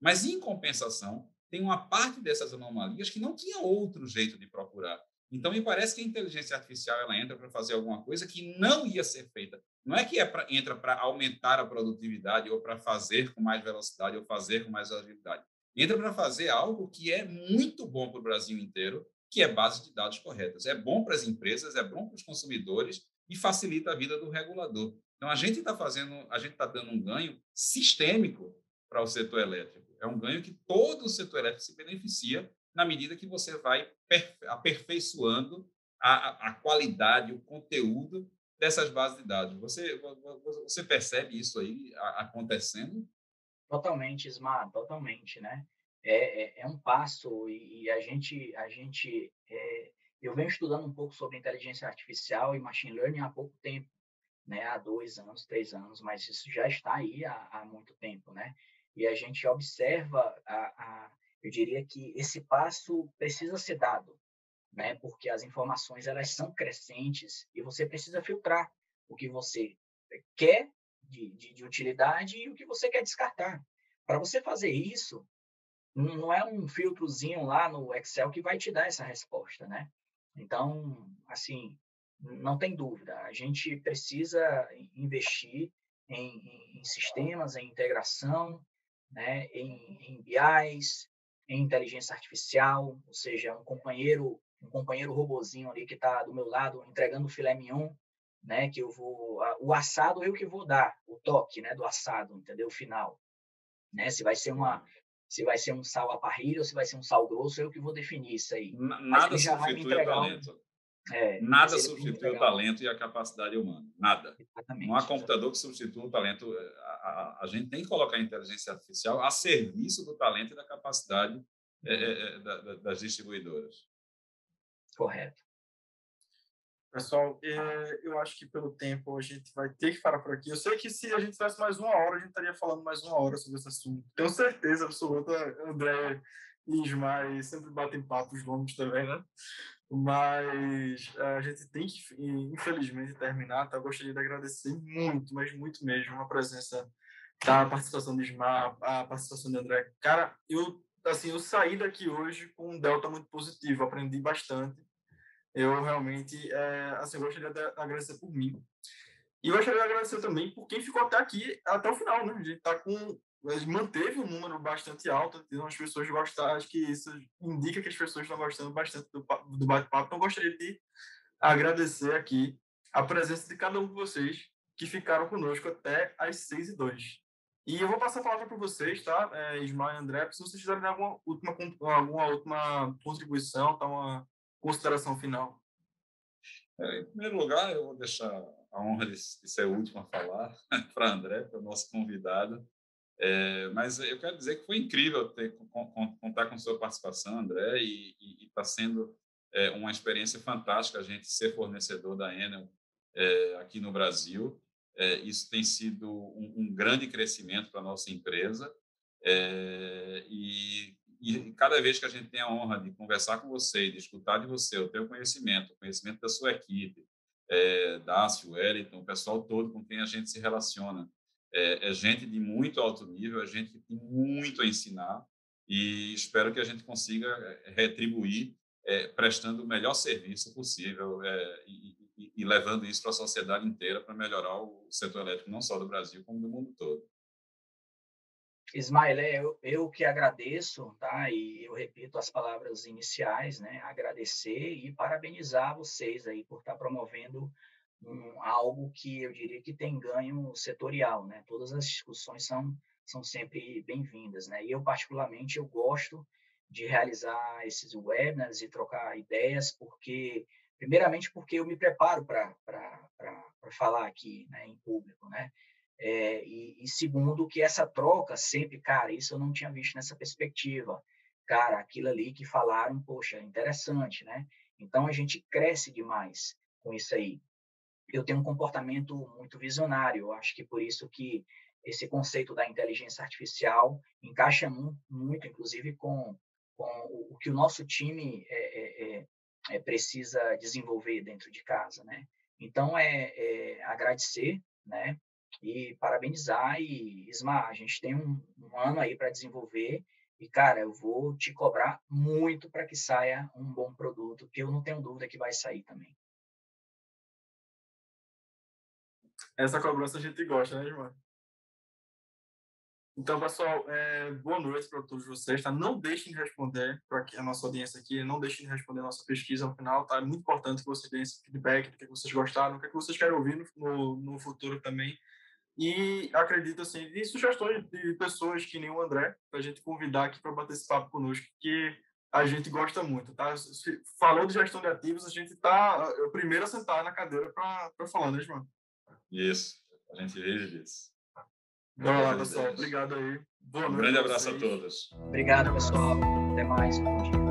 Mas, em compensação, tem uma parte dessas anomalias que não tinha outro jeito de procurar. Então, me parece que a inteligência artificial ela entra para fazer alguma coisa que não ia ser feita. Não é que é pra, entra para aumentar a produtividade ou para fazer com mais velocidade ou fazer com mais agilidade. Entra para fazer algo que é muito bom para o Brasil inteiro, que é base de dados corretas. É bom para as empresas, é bom para os consumidores e facilita a vida do regulador. Então, a gente está fazendo, a gente está dando um ganho sistêmico para o setor elétrico. É um ganho que todo o setor elétrico se beneficia na medida que você vai aperfeiçoando a, a qualidade, o conteúdo dessas bases de dados. Você, você percebe isso aí acontecendo? Totalmente, Ismar, totalmente, né? É, é, é um passo e, a gente, a gente é, eu venho estudando um pouco sobre inteligência artificial e machine learning há pouco tempo, né? Há dois anos, três anos, mas isso já está aí há, há muito tempo, né? E a gente observa a, a eu diria que esse passo precisa ser dado, né? Porque as informações elas são crescentes e você precisa filtrar o que você quer de, de, de utilidade e o que você quer descartar. Para você fazer isso, não é um filtrozinho lá no Excel que vai te dar essa resposta, né? Então, assim, não tem dúvida, a gente precisa investir em, em sistemas, em integração, né, em, em BIs, em inteligência artificial, ou seja, um companheiro, um companheiro robozinho ali que está do meu lado entregando o filé mignon, né, que eu vou o assado eu que vou dar, o toque, né, do assado, entendeu? O final, né? Se vai ser uma se vai ser um sal a parrilha ou se vai ser um sal grosso, eu que vou definir isso aí. Nada substitui o talento. É, Nada substitui o talento e a capacidade humana. Nada. Exatamente, não há computador que substitua o talento. A, a, a, gente tem que colocar a inteligência artificial a serviço do talento e da capacidade é, é, da, das distribuidoras. Correto. Pessoal, é, eu acho que pelo tempo a gente vai ter que parar por aqui. Eu sei que se a gente tivesse mais uma hora, a gente estaria falando mais uma hora sobre esse assunto. Tenho certeza absoluta, André e Ismael sempre batem papos longos também, né? Mas a gente tem que, infelizmente, terminar. Tá? Eu gostaria de agradecer muito, mas muito mesmo, a presença da participação do Ismar, a participação do André. Cara, eu, assim, eu saí daqui hoje com um delta muito positivo, aprendi bastante. Eu realmente, é, assim, gostaria de agradecer por mim. E eu gostaria de agradecer também por quem ficou até aqui, até o final, né? A gente tá com manteve um número bastante alto, então as pessoas gostaram, acho que isso indica que as pessoas estão gostando bastante do, do bate-papo. Então, gostaria de agradecer aqui a presença de cada um de vocês que ficaram conosco até às 6 e 2. E eu vou passar a palavra para vocês, tá? É, Ismael e André, se vocês tiverem alguma última, alguma última contribuição, tá? uma consideração final. É, em primeiro lugar, eu vou deixar a honra de, de ser o último a falar para André, para o nosso convidado. É, mas eu quero dizer que foi incrível ter, contar com sua participação, André, e está sendo é, uma experiência fantástica a gente ser fornecedor da Enel é, aqui no Brasil. É, isso tem sido um, um grande crescimento para a nossa empresa. É, e, e, cada vez que a gente tem a honra de conversar com você, de escutar de você o teu conhecimento, o conhecimento da sua equipe, é, Dácio, Wellington, o pessoal todo com quem a gente se relaciona, é, é gente de muito alto nível, é gente que tem muito a ensinar e espero que a gente consiga é, retribuir é, prestando o melhor serviço possível é, e, e, e, levando isso para a sociedade inteira para melhorar o setor elétrico não só do Brasil como do mundo todo. Ismael, é, eu, eu que agradeço, tá? E eu repito as palavras iniciais, né? Agradecer e parabenizar vocês aí por estar promovendo um, algo que eu diria que tem ganho setorial, né? Todas as discussões são são sempre bem-vindas, né? E eu particularmente eu gosto de realizar esses webinars e trocar ideias, porque primeiramente porque eu me preparo para falar aqui, né, em público, né? É, e, e segundo que essa troca sempre, cara, isso eu não tinha visto nessa perspectiva, cara, aquilo ali que falaram, poxa, interessante, né? Então a gente cresce demais com isso aí eu tenho um comportamento muito visionário. Acho que por isso que esse conceito da inteligência artificial encaixa muito, muito inclusive, com, com o, que o nosso time é, é, é, é, precisa desenvolver dentro de casa, né? Então, é, é agradecer, né? E parabenizar e, Isma, a gente tem um, um ano aí para desenvolver e, cara, eu vou te cobrar muito para que saia um bom produto, que eu não tenho dúvida que vai sair também. Essa cobrança a gente gosta, né, irmão? Então, pessoal, é, boa noite para todos vocês. Tá? Não deixem de responder para a nossa audiência aqui, não deixem de responder a nossa pesquisa no final. Tá? É muito importante que vocês deem esse feedback do que vocês gostaram, o que vocês querem ouvir no, no futuro também. E acredito, assim, em sugestões de pessoas que nem o André, para a gente convidar aqui para bater esse papo conosco, que a gente gosta muito, tá? Falou de gestão de ativos, a gente tá o primeiro a sentar na cadeira para falar, né, João? Isso, a gente vive disso. Vamos lá, pessoal. Obrigado aí. Boa um grande abraço a todos. Obrigado, pessoal. Até mais. Bom dia.